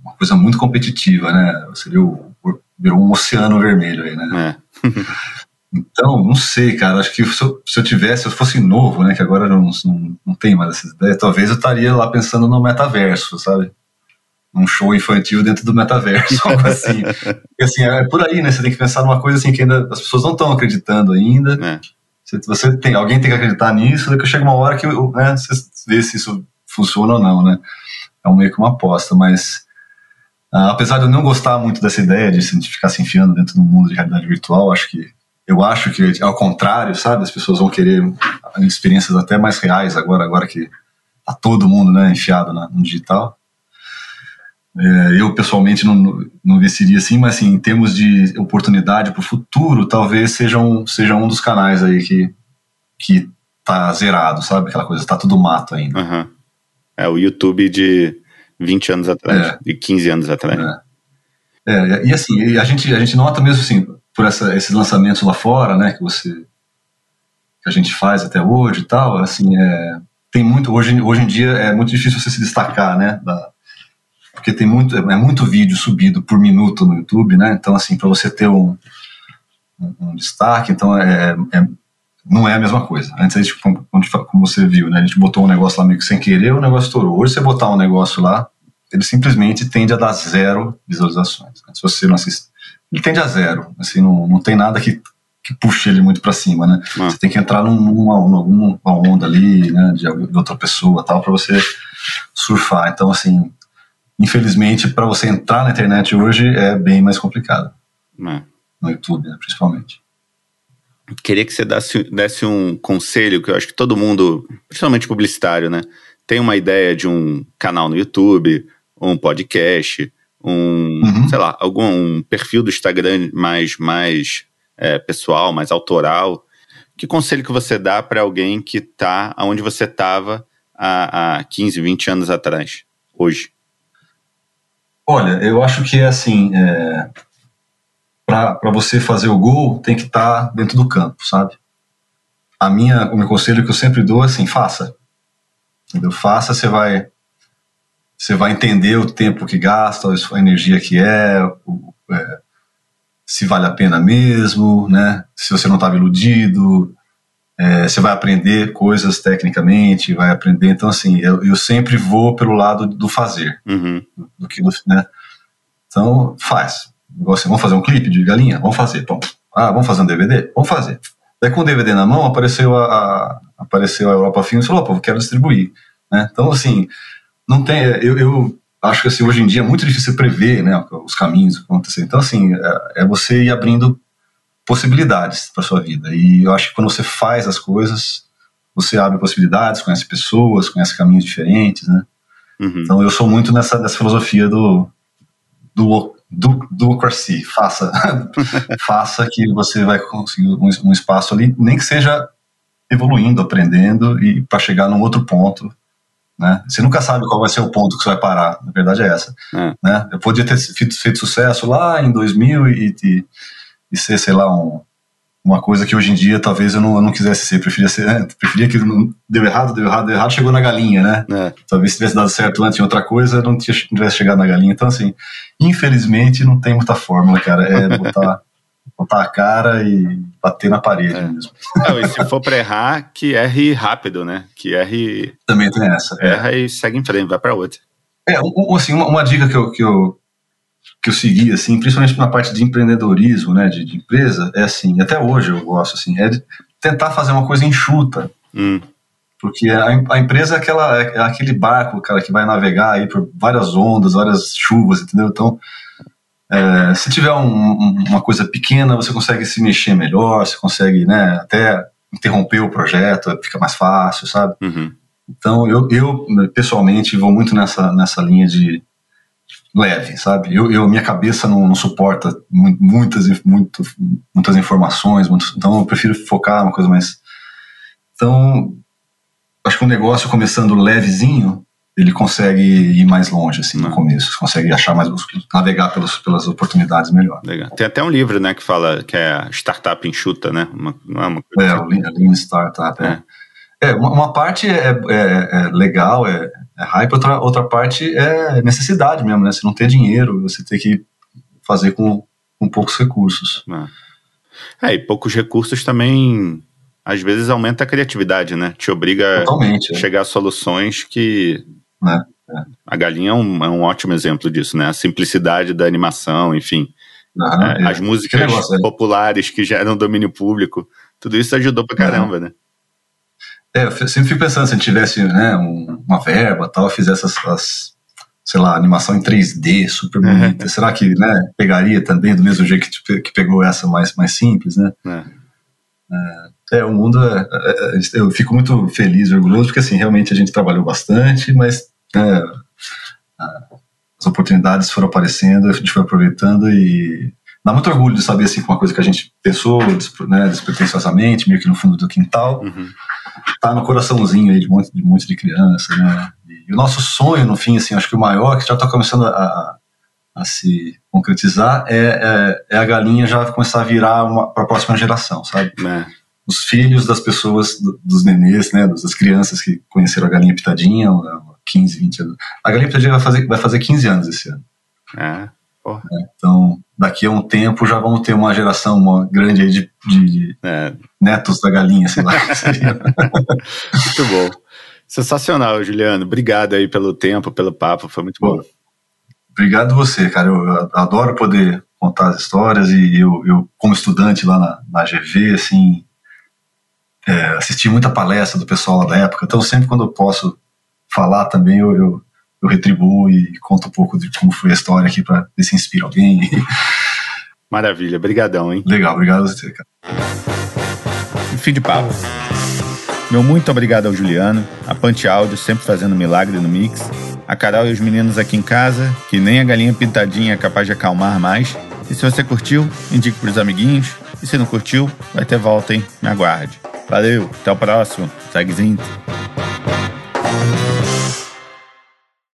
uma coisa muito competitiva, né? Seria o, virou um oceano vermelho aí, né? É. então, não sei, cara. Acho que se eu, se eu, tivesse, se eu fosse novo, né? Que agora não, não, não tem mais essas ideias, talvez eu estaria lá pensando no metaverso, sabe? um show infantil dentro do metaverso, algo assim. Porque, assim, é por aí, né? Você tem que pensar numa coisa assim que ainda as pessoas não estão acreditando ainda. É. Você tem, alguém tem que acreditar nisso, daqui chega uma hora que né, você vê se isso funciona ou não, né? É meio que uma aposta, mas uh, apesar de eu não gostar muito dessa ideia de se ficar se enfiando dentro do mundo de realidade virtual, acho que eu acho que ao contrário, sabe, as pessoas vão querer experiências até mais reais agora, agora que tá todo mundo, né, enfiado no digital. É, eu pessoalmente não, não investiria assim, mas assim, em termos de oportunidade para o futuro, talvez seja um, seja um dos canais aí que, que tá zerado, sabe? Aquela coisa, tá tudo mato ainda. Uhum. É o YouTube de 20 anos atrás, é. de 15 anos atrás. É. é e assim, a gente, a gente nota mesmo assim, por essa, esses lançamentos lá fora, né, que você que a gente faz até hoje e tal, assim, é, tem muito, hoje, hoje em dia é muito difícil você se destacar, né, da, porque tem muito, é muito vídeo subido por minuto no YouTube, né? Então, assim, para você ter um, um, um, destaque, então é, é, não é a mesma coisa. Antes, a gente, como, como você viu, né? A gente botou um negócio lá meio que sem querer, o negócio estourou. Hoje, você botar um negócio lá, ele simplesmente tende a dar zero visualizações. Né? Se você não assiste, ele tende a zero. Assim, não, não tem nada que, que puxe ele muito para cima, né? Ah. Você tem que entrar numa, numa, onda ali, né? De, de outra pessoa, tal, para você surfar. Então, assim, infelizmente, para você entrar na internet hoje é bem mais complicado. É. No YouTube, né, principalmente. Queria que você desse, desse um conselho que eu acho que todo mundo, principalmente publicitário, né, tem uma ideia de um canal no YouTube, um podcast, um, uhum. sei lá, algum um perfil do Instagram mais, mais é, pessoal, mais autoral. Que conselho que você dá para alguém que está onde você estava há, há 15, 20 anos atrás, hoje? Olha, eu acho que é assim, é, para você fazer o gol, tem que estar tá dentro do campo, sabe? A minha, o meu conselho que eu sempre dou é assim, faça. Entendeu? Faça, você vai você vai entender o tempo que gasta, a energia que é, o, é se vale a pena mesmo, né? Se você não estava iludido, é, você vai aprender coisas tecnicamente, vai aprender. Então, assim, eu, eu sempre vou pelo lado do fazer, uhum. do, que, né? Então, faz. Assim, vamos fazer um clipe de galinha? Vamos fazer. Bom, ah, vamos fazer um DVD? Vamos fazer. Daí, com o DVD na mão, apareceu a, a apareceu a Europa Filmes e falou: opa, eu quero distribuir. Né? Então, assim, não tem. Eu, eu acho que assim, hoje em dia é muito difícil prever né, os caminhos que acontecer. Então, assim, é, é você ir abrindo possibilidades para sua vida. E eu acho que quando você faz as coisas, você abre possibilidades, conhece pessoas, conhece caminhos diferentes, né? Uhum. Então eu sou muito nessa, nessa filosofia do do do, do faça faça que você vai conseguir um, um, espaço ali, nem que seja evoluindo, aprendendo e para chegar num outro ponto, né? Você nunca sabe qual vai ser o ponto que você vai parar. Na verdade é essa, é. né? Eu podia ter feito, feito sucesso lá em 2000 e, e e ser, sei lá, um, uma coisa que hoje em dia talvez eu não, eu não quisesse ser. Preferia ser, né? preferia que deu errado, deu errado, deu errado, chegou na galinha, né? É. Talvez se tivesse dado certo antes em outra coisa, não, tivesse chegado na galinha. Então, assim, infelizmente não tem muita fórmula, cara. É botar, botar a cara e bater na parede é. mesmo. Não, e se for pra errar, que erre rápido, né? Que erre. Também tem essa. É. Erra é. e segue em frente, vai pra outra. É, um, assim, uma, uma dica que eu, que eu, que eu segui, assim, principalmente na parte de empreendedorismo, né, de, de, empresa, é assim, até hoje eu gosto, assim, é de tentar fazer uma coisa enxuta. Hum. Porque a, a, empresa é, aquela, é aquele barco, cara, que vai navegar aí por várias ondas, várias chuvas, entendeu? Então, é, se tiver um, uma coisa pequena, você consegue se mexer melhor, você consegue, né, até interromper o projeto, fica mais fácil, sabe? Uhum. Então, eu, eu, pessoalmente, vou muito nessa, nessa linha de leve, sabe? Eu, eu minha cabeça não, não suporta muitas, muito, muitas informações, então eu prefiro focar uma coisa mais. Então, acho que um negócio começando levezinho, ele consegue ir mais longe, assim, no começo. Consegue achar mais, navegar pelas, pelas oportunidades melhor. Legal. Tem até um livro, né, que fala que é Startup Enxuta, né? Uma, não é uma coisa É, assim. o Lean Startup, é. é. é uma, uma, parte é, é, é legal, é, é hype, outra, outra parte é necessidade mesmo, né? Você não ter dinheiro, você ter que fazer com, com poucos recursos. É. é, e poucos recursos também às vezes aumenta a criatividade, né? Te obriga Totalmente, a chegar a soluções que é, é. A galinha é um, é um, ótimo exemplo disso, né? A simplicidade da animação, enfim. Uhum, é, as músicas negócio, populares que geram domínio público, tudo isso ajudou pra caramba, uhum. né? É, eu sempre fico pensando se a gente tivesse né, um, uma verba tal, fizesse as, sei lá, animação em 3D super bonita, uhum. será que né, pegaria também do mesmo jeito que, que pegou essa mais, mais simples, né? É, é o mundo, é, é, eu fico muito feliz e orgulhoso, porque assim, realmente a gente trabalhou bastante, mas né, as oportunidades foram aparecendo, a gente foi aproveitando e dá muito orgulho de saber assim, que uma coisa que a gente pensou né, despretensiosamente, meio que no fundo do quintal, uhum. tá no coraçãozinho aí de um monte de, monte de criança, né? E o nosso sonho, no fim, assim, acho que o maior, que já está começando a, a, se concretizar, é, é, é, a galinha já começar a virar para a próxima geração, sabe? É. Os filhos das pessoas, dos nenês, né, das crianças que conheceram a galinha pitadinha, 15, 20 anos. A galinha pitadinha vai fazer, vai fazer 15 anos esse ano. É. É, então, daqui a um tempo já vamos ter uma geração uma grande aí de, de é. netos da galinha, sei lá. muito bom. Sensacional, Juliano. Obrigado aí pelo tempo, pelo papo, foi muito bom. bom. Obrigado você, cara. Eu adoro poder contar as histórias e eu, eu como estudante lá na, na GV, assim, é, assisti muita palestra do pessoal lá da época, então sempre quando eu posso falar também, eu, eu, eu retribuo e conto um pouco de como foi a história aqui para ver se inspira alguém. Maravilha, brigadão, hein? Legal, obrigado a você, cara. Fim de papo. Meu muito obrigado ao Juliano, a Pante Áudio sempre fazendo milagre no mix, a Carol e os meninos aqui em casa, que nem a galinha pintadinha é capaz de acalmar mais. E se você curtiu, indique pros amiguinhos. E se não curtiu, vai ter volta, hein? Me aguarde. Valeu, até o próximo. Segue